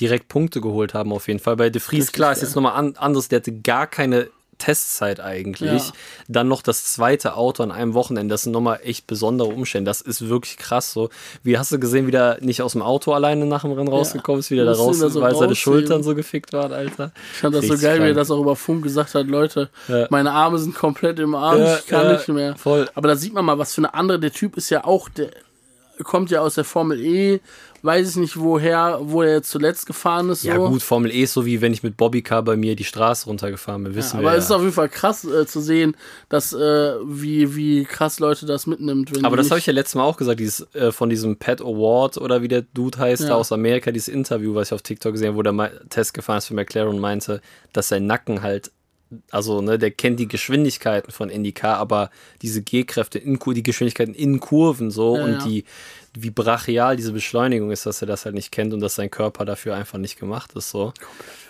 direkt Punkte geholt haben auf jeden Fall. Bei De Vries, klar, ist jetzt nochmal an, anders, der hatte gar keine Testzeit eigentlich. Ja. Dann noch das zweite Auto an einem Wochenende, das sind nochmal echt besondere Umstände. Das ist wirklich krass so. Wie hast du gesehen, wie der nicht aus dem Auto alleine nach dem Rennen rausgekommen ist, wie der da raus so weil seine. Schultern so gefickt waren, Alter. Ich fand das so Richtig geil, wie er krank. das auch über Funk gesagt hat, Leute, Ja. meine Arme sind komplett im Ja, ich kann nicht mehr. voll. Aber da sieht man mal, was für eine andere, der Typ ist ja auch, der kommt ja aus der Formel E, weiß ich nicht woher, wo er jetzt zuletzt gefahren ist. Ja so. gut, Formel E ist so wie wenn ich mit Bobbycar bei mir die Straße runtergefahren bin, wissen Aber wir es ist ja. auf jeden Fall krass äh, zu sehen, dass äh, wie, wie krass Leute das mitnimmt. Wenn Aber das habe ich ja letztes Mal auch gesagt, dieses äh, von diesem Pat Award oder wie der Dude heißt, Ja. da aus Amerika, dieses Interview, was ich auf TikTok gesehen habe, wo der mal Test gefahren ist für McLaren und meinte, dass sein Nacken halt, also ne, der kennt die Geschwindigkeiten von IndyCar, aber diese G-Kräfte, in, die Geschwindigkeiten in Kurven so Ja, und ja. die wie brachial diese Beschleunigung ist, dass er das halt nicht kennt und dass sein Körper dafür einfach nicht gemacht ist so.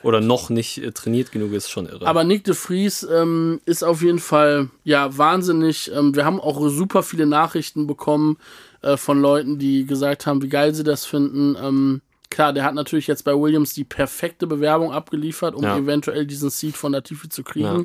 Oder noch nicht äh, trainiert genug ist, schon irre. Aber Nick de Vries ähm, ist auf jeden Fall ja wahnsinnig. Ähm, wir haben auch super viele Nachrichten bekommen äh, von Leuten, die gesagt haben, wie geil sie das finden. Ähm, klar, der hat natürlich jetzt bei Williams die perfekte Bewerbung abgeliefert, um Ja. eventuell diesen Seed von Latifi zu kriegen. Ja.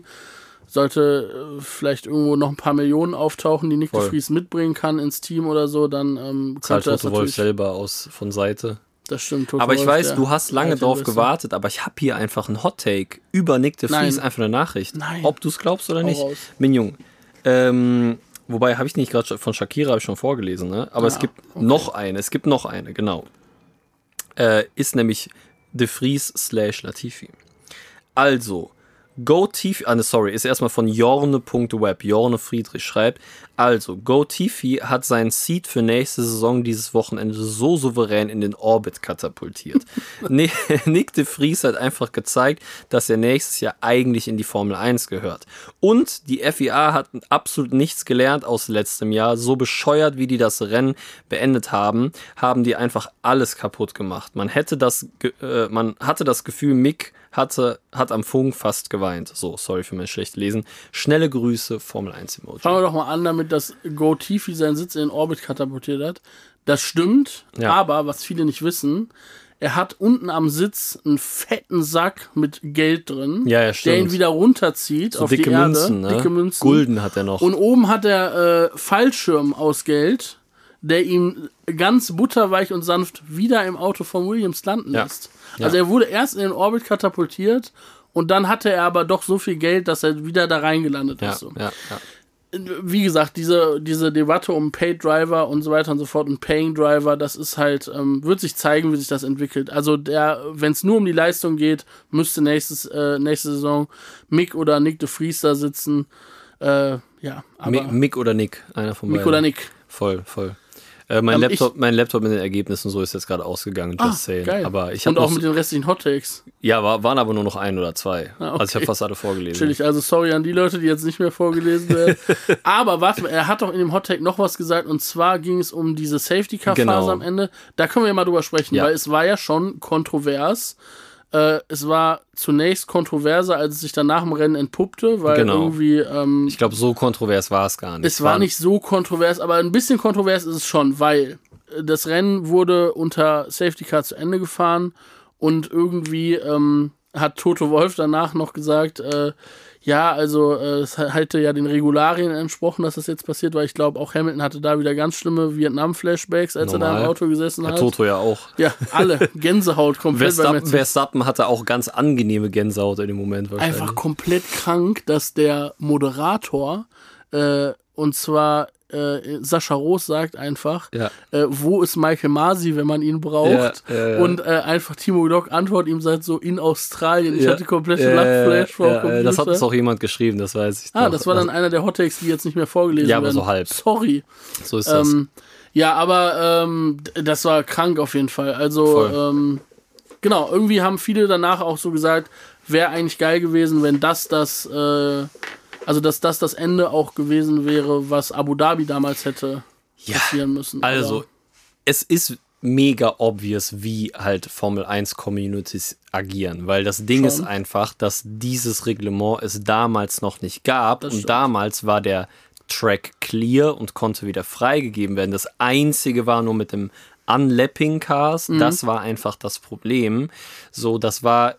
Sollte äh, vielleicht irgendwo noch ein paar Millionen auftauchen, die Nick de Voll. Vries mitbringen kann ins Team oder so, dann ähm, Zahlt könnte das Wolf selber aus von Seite. Das stimmt. Toto Aber ich Wolff, weiß, du hast lange drauf gewartet, aber ich habe hier einfach einen Hot Take über Nick de Vries, einfach eine Nachricht. Nein. Ob du es glaubst oder Hau nicht. raus. Minjung. Ähm, wobei habe ich nicht gerade von Shakira habe ich schon vorgelesen, ne? Aber es Ah, gibt noch eine, es gibt noch eine, genau. Äh, ist nämlich De Vries slash Latifi. Also, Go Tifi, ah, ne, sorry, ist erstmal von jorne.web. Jorne Friedrich schreibt, also, Go Tifi hat seinen Seed für nächste Saison dieses Wochenende so souverän in den Orbit katapultiert. [laughs] Ni- Nick de Vries hat einfach gezeigt, dass er nächstes Jahr eigentlich in die Formel 1 gehört. Und die FIA hat absolut nichts gelernt aus letztem Jahr. So bescheuert, wie die das Rennen beendet haben, haben die einfach alles kaputt gemacht. Man hätte das, äh, man hatte das Gefühl, Mick hatte, hat am Funk fast geweint. So, sorry für mein schlechtes Lesen. Schnelle Grüße, Formel 1 Emoji. Fangen wir doch mal an damit, dass Go Tifi seinen Sitz in den Orbit katapultiert hat. Das stimmt, Ja. aber was viele nicht wissen, er hat unten am Sitz einen fetten Sack mit Geld drin, Ja, ja, der ihn wieder runterzieht So auf dicke die Erde. Münzen, ne? Dicke Münzen. Gulden hat er noch. Und oben hat er äh, Fallschirm aus Geld, der ihm ganz butterweich und sanft wieder im Auto von Williams landen Ja. lässt. Also Ja. er wurde erst in den Orbit katapultiert und dann hatte er aber doch so viel Geld, dass er wieder da reingelandet ist. So. ja, ja. Wie gesagt, diese, diese Debatte um Paid Driver und so weiter und so fort und Paying Driver, das ist halt, ähm, wird sich zeigen, wie sich das entwickelt. Also der, wenn es nur um die Leistung geht, müsste nächstes, äh, nächste Saison Mick oder Nick de Vries da sitzen. Äh, ja, aber Mi- Mick oder Nick, einer von beiden. Mick oder Nick. Voll, voll. Äh, mein, Ähm, Laptop, mein Laptop mit den Ergebnissen so ist jetzt gerade ausgegangen, just Ah. Aber ich und auch mit den restlichen Hot Takes. ja, war, waren aber nur noch ein oder zwei. Ah, okay. Also ich habe fast alle vorgelesen. Chillig, also sorry an die Leute, die jetzt nicht mehr vorgelesen werden. [laughs] Aber warte mal, er hat doch in dem Hot Take noch was gesagt und zwar ging es um diese Safety Car Phase Genau. am Ende. Da können wir ja mal drüber sprechen, Ja. weil es war ja schon kontrovers. Äh, es war zunächst kontroverser, als es sich dann nach dem Rennen entpuppte, weil Genau. irgendwie ähm, Ich glaube, so kontrovers war es gar nicht. es war nicht so kontrovers, aber ein bisschen kontrovers ist es schon, weil äh, das Rennen wurde unter Safety Car zu Ende gefahren und irgendwie ähm, hat Toto Wolf danach noch gesagt, äh, ja, also äh, es hätte ja den Regularien entsprochen, dass das jetzt passiert, weil ich glaube, auch Hamilton hatte da wieder ganz schlimme Vietnam-Flashbacks, als er da Normal. im Auto gesessen Ja, hat. Toto ja auch. Ja, alle. [laughs] Gänsehaut komplett Verstappen. Verstappen hatte auch ganz angenehme Gänsehaut in dem Moment wahrscheinlich. einfach komplett krank, dass der Moderator, äh, und zwar äh, Sascha Roos sagt einfach, Ja. äh, wo ist Michael Masi, wenn man ihn braucht? Ja, ja. Und äh, einfach Timo Glock antwortet ihm sagt so in Australien. Ich hatte komplett Ja, Lachflash dem ja, Das hat Computer. uns auch jemand geschrieben, das weiß ich. Ah, noch. das war dann einer der Hottakes, die jetzt nicht mehr vorgelesen Ja, aber werden. so halb. Sorry. So ist das. Ähm, ja, aber ähm, das war krank auf jeden Fall. Also, ähm, genau, irgendwie haben viele danach auch so gesagt, wäre eigentlich geil gewesen, wenn das das, äh, also dass das das Ende auch gewesen wäre, was Abu Dhabi damals hätte Ja, passieren müssen. Also, Aber, es ist mega obvious, wie halt Formel 1 Communities agieren, weil das Ding Schon. ist einfach, dass dieses Reglement es damals noch nicht gab Das und stimmt. damals war der Track clear und konnte wieder freigegeben werden. Das einzige war nur mit dem Unlapping Cars, Mhm. das war einfach das Problem. So, das war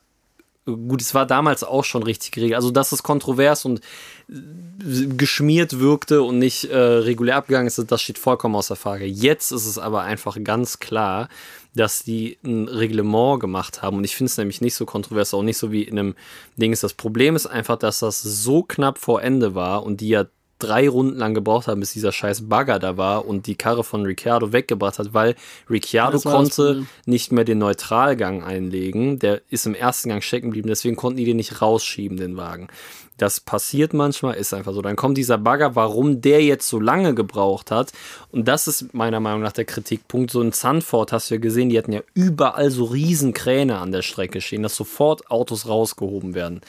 gut, es war damals auch schon richtig geregelt. Also, dass es kontrovers und geschmiert wirkte und nicht äh, regulär abgegangen ist, das steht vollkommen außer Frage. Jetzt ist es aber einfach ganz klar, dass die ein Reglement gemacht haben. Und ich finde es nämlich nicht so kontrovers, auch nicht so wie in einem Ding ist. Das Problem ist einfach, dass das so knapp vor Ende war und die ja drei Runden lang gebraucht haben, bis dieser scheiß Bagger da war und die Karre von Ricciardo weggebracht hat, weil Ricciardo konnte nicht mehr den Neutralgang einlegen. Der ist im ersten Gang stecken geblieben, deswegen konnten die den nicht rausschieben, den Wagen. Das passiert manchmal, ist einfach so. Dann kommt dieser Bagger, warum der jetzt so lange gebraucht hat. Und das ist meiner Meinung nach der Kritikpunkt. So in Zandvoort hast du ja gesehen, die hatten ja überall so riesen Kräne an der Strecke stehen, dass sofort Autos rausgehoben werden.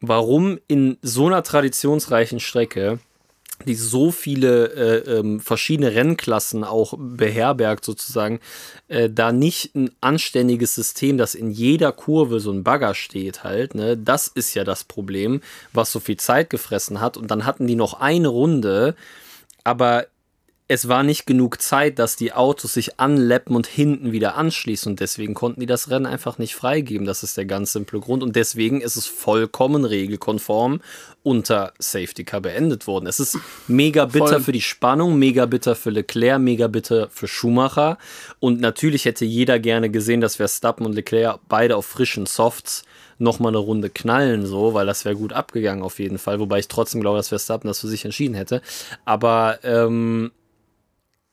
Warum in so einer traditionsreichen Strecke die so viele äh, ähm, verschiedene Rennklassen auch beherbergt sozusagen, äh, da nicht ein anständiges System, das in jeder Kurve so ein Bagger steht halt, ne, das ist ja das Problem, was so viel Zeit gefressen hat. Und dann hatten die noch eine Runde, aber es war nicht genug Zeit, dass die Autos sich anlappen und hinten wieder anschließen und deswegen konnten die das Rennen einfach nicht freigeben. Das ist der ganz simple Grund und deswegen ist es vollkommen regelkonform unter Safety Car beendet worden. Es ist mega [laughs] bitter Voll. für die Spannung, mega bitter für Leclerc, mega bitter für Schumacher und natürlich hätte jeder gerne gesehen, dass Verstappen und Leclerc beide auf frischen Softs nochmal eine Runde knallen, so, weil das wäre gut abgegangen auf jeden Fall. Wobei ich trotzdem glaube, dass Verstappen das für sich entschieden hätte. Aber ähm,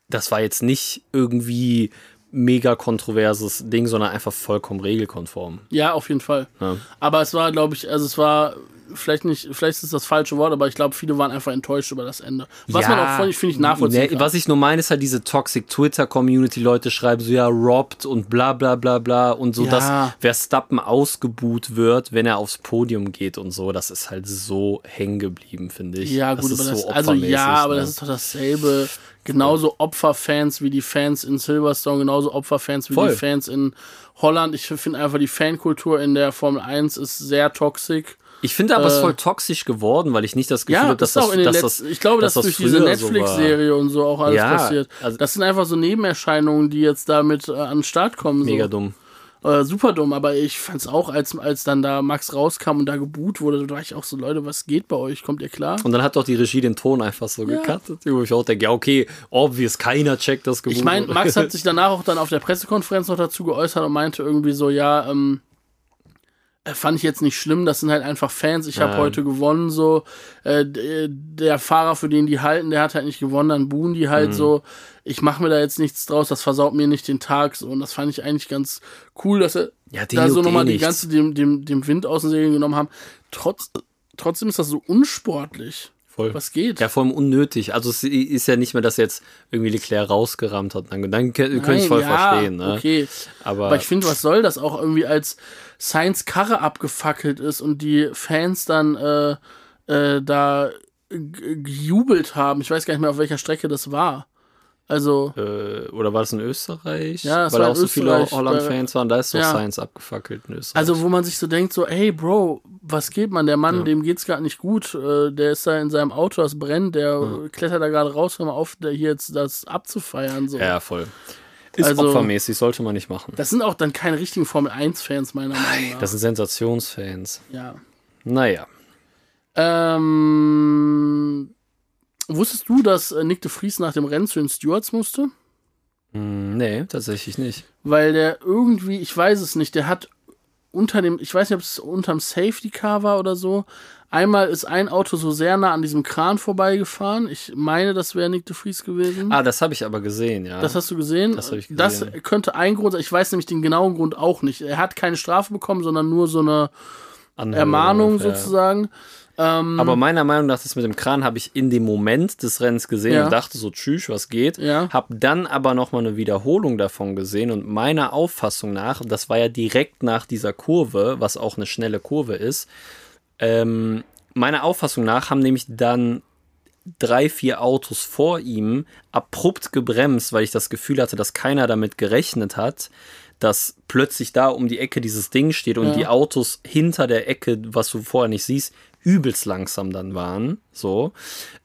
das war jetzt nicht irgendwie mega kontroverses Ding, sondern einfach vollkommen regelkonform. Ja, auf jeden Fall. Ja. Aber es war, glaube ich, also es war vielleicht nicht, vielleicht ist das falsche Wort, aber ich glaube, viele waren einfach enttäuscht über das Ende. Was Ja. man auch voll, finde ich, nachvollziehen Nee, kann. Was ich nur meine, ist halt diese Toxic Twitter-Community. Leute schreiben so, ja, robbed und bla bla bla bla. Und so, Ja. dass Verstappen ausgebuht wird, wenn er aufs Podium geht und so. Das ist halt so hängen geblieben, finde ich. Ja, das gut, ist aber das, so also ja, aber ne? das ist doch dasselbe. Genauso Opferfans wie die Fans in Silverstone, genauso Opferfans wie Voll. die Fans in Holland. Ich finde einfach, die Fankultur in der Formel 1 ist sehr toxisch. Ich finde aber, es äh, voll toxisch geworden, weil ich nicht das Gefühl Ja, habe, dass das, den dass das ich glaube, dass dass das durch diese früher so. Netflix-Serie und so auch alles Ja, passiert. also- das sind einfach so Nebenerscheinungen, die jetzt damit äh, an den Start kommen. So. Mega dumm. Äh, super dumm, aber ich fand's auch, als, als dann da Max rauskam und da geboot wurde, da war ich auch so, Leute, was geht bei euch? Kommt ihr klar? Und dann hat doch die Regie den Ton einfach so Ja. gecuttet, wo ich auch denke, ja, okay, obvious, keiner checkt das Ich meine, Max hat [laughs] sich danach auch dann auf der Pressekonferenz noch dazu geäußert und meinte irgendwie so, ja, ähm, äh, fand ich jetzt nicht schlimm, das sind halt einfach Fans, ich habe heute gewonnen, so, äh, d- der Fahrer, für den die halten, der hat halt nicht gewonnen, dann buhen die Mhm. halt so, ich mache mir da jetzt nichts draus, das versaut mir nicht den Tag, so, und das fand ich eigentlich ganz cool, dass er Ja, da so juckt eh nochmal die nichts. ganze, dem, dem, dem Wind aus den Segeln genommen haben, Trotz, trotzdem ist das so unsportlich. Voll. Was geht? Ja, vor allem unnötig. Also es ist ja nicht mehr, dass jetzt irgendwie Leclerc rausgerammt hat. Dann, dann könnte ich Nein, voll ja, verstehen. Ne? Okay. Aber, Aber ich finde, was soll das auch irgendwie als Science Karre abgefackelt ist und die Fans dann äh, äh, da gejubelt haben. Ich weiß gar nicht mehr, auf welcher Strecke das war. Also, äh, oder war das in Österreich? Ja, es Weil war auch so viele Holland-Fans waren. Da ist doch ja. Science abgefackelt in Österreich. also wo man sich so denkt, so, ey Bro, was geht man? Der Mann, Ja. dem geht's gerade nicht gut. Äh, der ist da in seinem Auto, das brennt, der äh, klettert da gerade raus, hör mal auf, der hier jetzt das abzufeiern. So. ja, voll. Ist Also- opfermäßig, sollte man nicht machen. Das sind auch dann keine richtigen Formel 1-Fans, meiner Meinung nach. Das sind Sensationsfans. ja. Naja. Ähm, wusstest du, dass äh, Nick de Vries nach dem Rennen zu den Stewards musste? Hm, nee, tatsächlich nicht. Weil der irgendwie, ich weiß es nicht, der hat unter dem, ich weiß nicht, ob es unterm Safety Car war oder so. Einmal ist ein Auto so sehr nah an diesem Kran vorbeigefahren. Ich meine, das wäre Nick de Vries gewesen. Ah, das habe ich aber gesehen, ja. Das hast du gesehen? Das hab ich Das gesehen. könnte ein Grund sein. Ich weiß nämlich den genauen Grund auch nicht. Er hat keine Strafe bekommen, sondern nur so eine Anhörung, Ermahnung ja. sozusagen. Ähm, Aber meiner Meinung nach, das mit dem Kran habe ich in dem Moment des Rennens gesehen Ja. und dachte so, tschüss, was geht. Ja. Hab dann aber nochmal eine Wiederholung davon gesehen und meiner Auffassung nach, das war ja direkt nach dieser Kurve, was auch eine schnelle Kurve ist, ähm, meiner Auffassung nach haben nämlich dann drei, vier Autos vor ihm abrupt gebremst, weil ich das Gefühl hatte, dass keiner damit gerechnet hat, dass plötzlich da um die Ecke dieses Ding steht und Ja. die Autos hinter der Ecke, was du vorher nicht siehst, übelst langsam dann waren. So.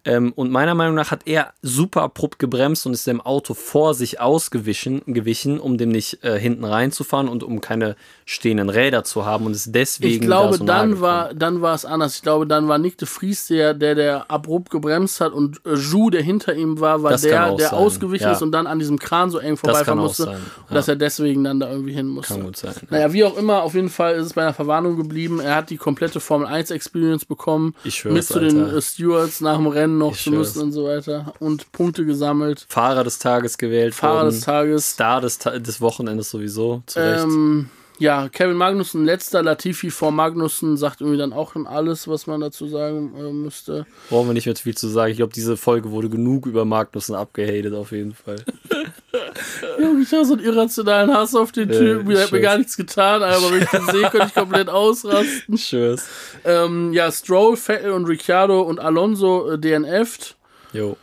Ähm, und meiner Meinung nach hat er super abrupt gebremst und ist dem Auto vor sich ausgewichen, gewichen, um dem nicht äh, hinten reinzufahren und um keine stehenden Räder zu haben und ist deswegen Ich glaube, da so dann war, dann war es anders. Ich glaube, dann war Nick de Vries der, der, der abrupt gebremst hat und äh, Jou, der hinter ihm war, war Das der, der sein, ausgewichen ja. ist und dann an diesem Kran so eng vorbeifahren musste. sein, Und ja. dass er deswegen dann da irgendwie hin musste. Kann gut sein. ja. Naja, wie auch immer, auf jeden Fall ist es bei einer Verwarnung geblieben. Er hat die komplette Formel 1 Experience bekommen. Ich schwör's, Mit zu den äh, Stewards nach dem Rennen noch Ich zu müssen und so weiter. Und Punkte gesammelt. Fahrer des Tages gewählt Fahrer worden. des Tages. Star des, Ta des Wochenendes sowieso, zu Recht. Ähm, ja, Kevin Magnussen, letzter Latifi vor Magnussen, sagt irgendwie dann auch schon alles, was man dazu sagen äh, müsste. Brauchen wir nicht mehr viel zu sagen. Ich glaube, diese Folge wurde genug über Magnussen abgehatet, auf jeden Fall. [laughs] Junge, ich habe so einen irrationalen Hass auf den Ja, Typen. Der hat mir gar nichts getan, aber wenn ich den sehe, könnte ich komplett ausrasten. Tschüss. Ähm, ja, Stroll, Vettel und Ricciardo und Alonso äh, DNF'd. Jo.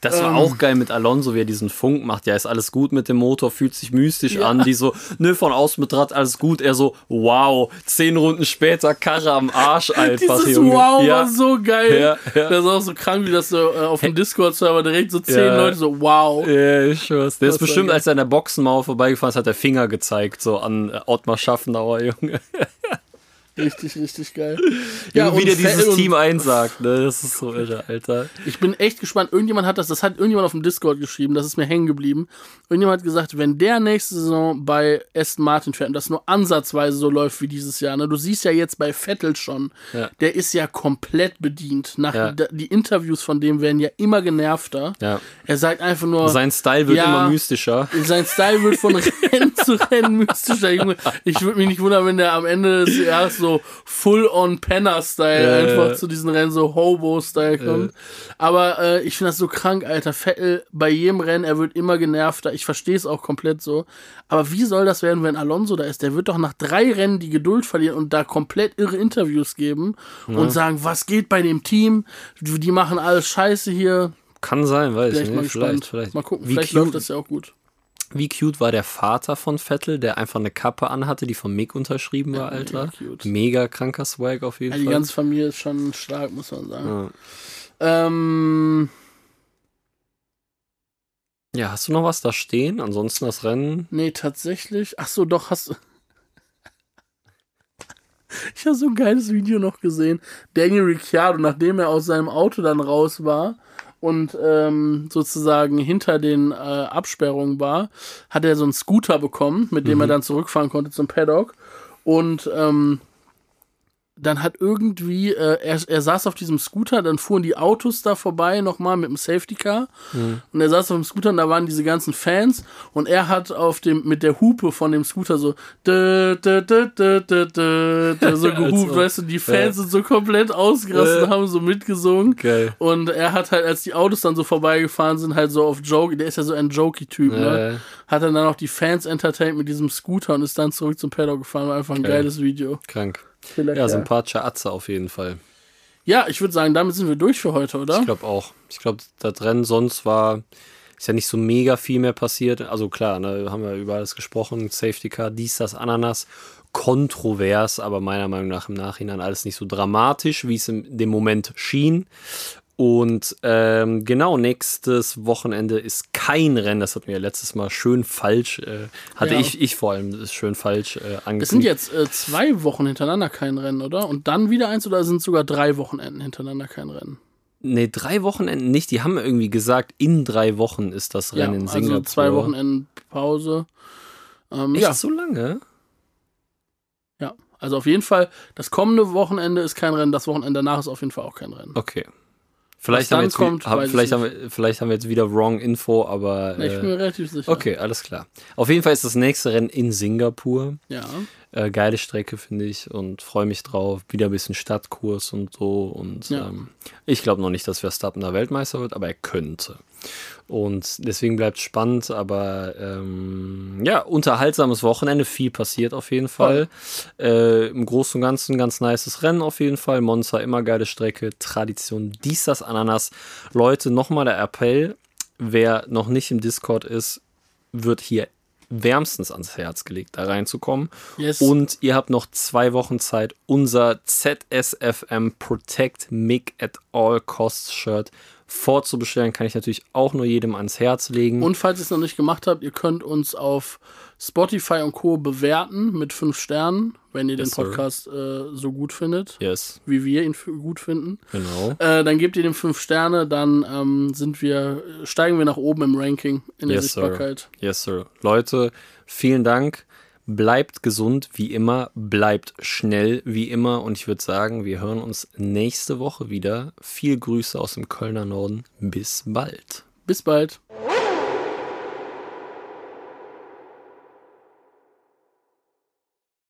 Das war Ähm. auch geil mit Alonso, wie er diesen Funk macht. Ja, ist alles gut mit dem Motor, fühlt sich mystisch Ja. an. Die so, nö, von außen betrachtet alles gut. Er so, wow, zehn Runden später, Karre am Arsch [laughs] einfach, Dieses Junge. Wow ja. war so geil. Ja, ja. Das ist auch so krank, wie das so äh, auf dem Discord-Server direkt so zehn. Leute so Wow. Ja, ich schwör's. Der Das ist bestimmt, als er an der Boxenmauer vorbeigefahren ist, hat der Finger gezeigt, so an äh, Ottmar Schaffenauer, Junge. [laughs] Richtig, richtig geil. Ja, wie der dieses Team einsagt, ne? Das ist so irre, Alter. Ich bin echt gespannt. Irgendjemand hat das, das hat irgendjemand auf dem Discord geschrieben, das ist mir hängen geblieben. Irgendjemand hat gesagt, wenn der nächste Saison bei Aston Martin fährt und das nur ansatzweise so läuft wie dieses Jahr, ne? Du siehst ja jetzt bei Vettel schon, Ja. der ist ja komplett bedient. Nach, Ja. Die Interviews von dem werden ja immer genervter. Ja. Er sagt einfach nur, Sein Style wird immer mystischer. sein Style wird von [laughs] Rennen zu Rennen mystischer. Junge. Ich würde mich nicht wundern, wenn der am Ende des Jahres so full-on Penner-Style Ja, einfach ja. zu diesen Rennen so Hobo-Style kommt. Aber äh, ich finde das so krank, Alter. Vettel bei jedem Rennen, er wird immer genervter. Ich verstehe es auch komplett so. Aber wie soll das werden, wenn Alonso da ist? Der wird doch nach drei Rennen die Geduld verlieren und da komplett irre Interviews geben und sagen, was geht bei dem Team? Die machen alles scheiße hier. Kann sein, weiß ich nicht. mal. Vielleicht, vielleicht. Mal gucken, Wie vielleicht läuft das ja auch gut. Wie cute war der Vater von Vettel, der einfach eine Kappe anhatte, die von Mick unterschrieben war, Alter. mega. Mega kranker Swag auf jeden Ja, die Fall. ganze Familie ist schon stark, muss man sagen. ja. Ähm, ja, hast du noch was da stehen? Ansonsten das Rennen. nee, tatsächlich. Ach so, doch, hast du. [laughs] Ich habe so ein geiles Video noch gesehen. Daniel Ricciardo, nachdem er aus seinem Auto dann raus war und ähm, sozusagen hinter den äh, Absperrungen war, hat er so einen Scooter bekommen, mit dem er dann zurückfahren konnte zum Paddock. Und ähm, dann hat irgendwie, äh, er, er saß auf diesem Scooter, dann fuhren die Autos da vorbei nochmal mit dem Safety Car. Und er saß auf dem Scooter und da waren diese ganzen Fans und er hat auf dem, mit der Hupe von dem Scooter so, dö, dö, dö, dö, dö, dö, dö, so [laughs] gehupt, Also, weißt du, die Fans ja. sind so komplett ausgerastet und haben so mitgesungen. Geil. Und er hat halt, als die Autos dann so vorbeigefahren sind, halt so auf Joke, der ist ja so ein Jokey-Typ, ne? Äh, Hat dann dann auch die Fans entertained mit diesem Scooter und ist dann zurück zum Paddock gefahren. War einfach ein Geil. geiles Video. krank. Ja, sympathischer Atze auf jeden Fall. Ja, ich würde sagen, damit sind wir durch für heute, oder? Ich glaube auch. Ich glaube, das Rennen sonst war, ist ja nicht so mega viel mehr passiert. Also klar, ne, haben wir über alles gesprochen. Safety Car, dies, das, Ananas. Kontrovers, aber meiner Meinung nach im Nachhinein alles nicht so dramatisch, wie es in dem Moment schien. Und ähm, genau, nächstes Wochenende ist kein Rennen. Das wir ja letztes Mal schön falsch, äh, hatte Ja. ich, ich vor allem schön falsch äh, Es sind jetzt äh, zwei Wochen hintereinander kein Rennen, oder? Und dann wieder eins oder sind sogar drei Wochenenden hintereinander kein Rennen? Nee, drei Wochenenden nicht. Die haben irgendwie gesagt, in drei Wochen ist das Rennen in also Singapur. zwei Wochenenden Pause. Ähm, Echt ja, so lange? ja. Also auf jeden Fall, das kommende Wochenende ist kein Rennen, das Wochenende danach ist auf jeden Fall auch kein Rennen. Okay. Vielleicht, haben wir, jetzt, kommt, hab, vielleicht, haben wir, vielleicht haben wir jetzt wieder wrong Info, aber. Ich bin Äh, mir relativ sicher. okay, alles klar. Auf jeden Fall ist das nächste Rennen in Singapur. Ja. Äh, geile Strecke, finde ich, und freue mich drauf. Wieder ein bisschen Stadtkurs und so. Und Ja. ähm, ich glaube noch nicht, dass Verstappen da Weltmeister wird, aber er könnte. Und deswegen bleibt spannend, aber ähm, ja, unterhaltsames Wochenende, viel passiert auf jeden Fall. Äh, Im Großen und Ganzen ganz nices Rennen auf jeden Fall. Monza immer geile Strecke, Tradition, dies, das, Ananas. Leute, nochmal der Appell, wer noch nicht im Discord ist, wird hier wärmstens ans Herz gelegt, da reinzukommen. Yes. Und ihr habt noch zwei Wochen Zeit, unser ZSFM Protect Mick at All Costs Shirt vorzubestellen. Kann ich natürlich auch nur jedem ans Herz legen. Und falls ihr es noch nicht gemacht habt, ihr könnt uns auf Spotify und Co. bewerten mit fünf Sternen, wenn ihr Yes, den sir. Podcast äh, so gut findet, yes, wie wir ihn gut finden. genau. Äh, dann gebt ihr dem fünf Sterne, dann ähm, sind wir, steigen wir nach oben im Ranking in der Yes, sir. Sichtbarkeit. Yes, sir. Leute, vielen Dank. Bleibt gesund wie immer, bleibt schnell wie immer und ich würde sagen, wir hören uns nächste Woche wieder. Viel Grüße aus dem Kölner Norden. Bis bald. Bis bald.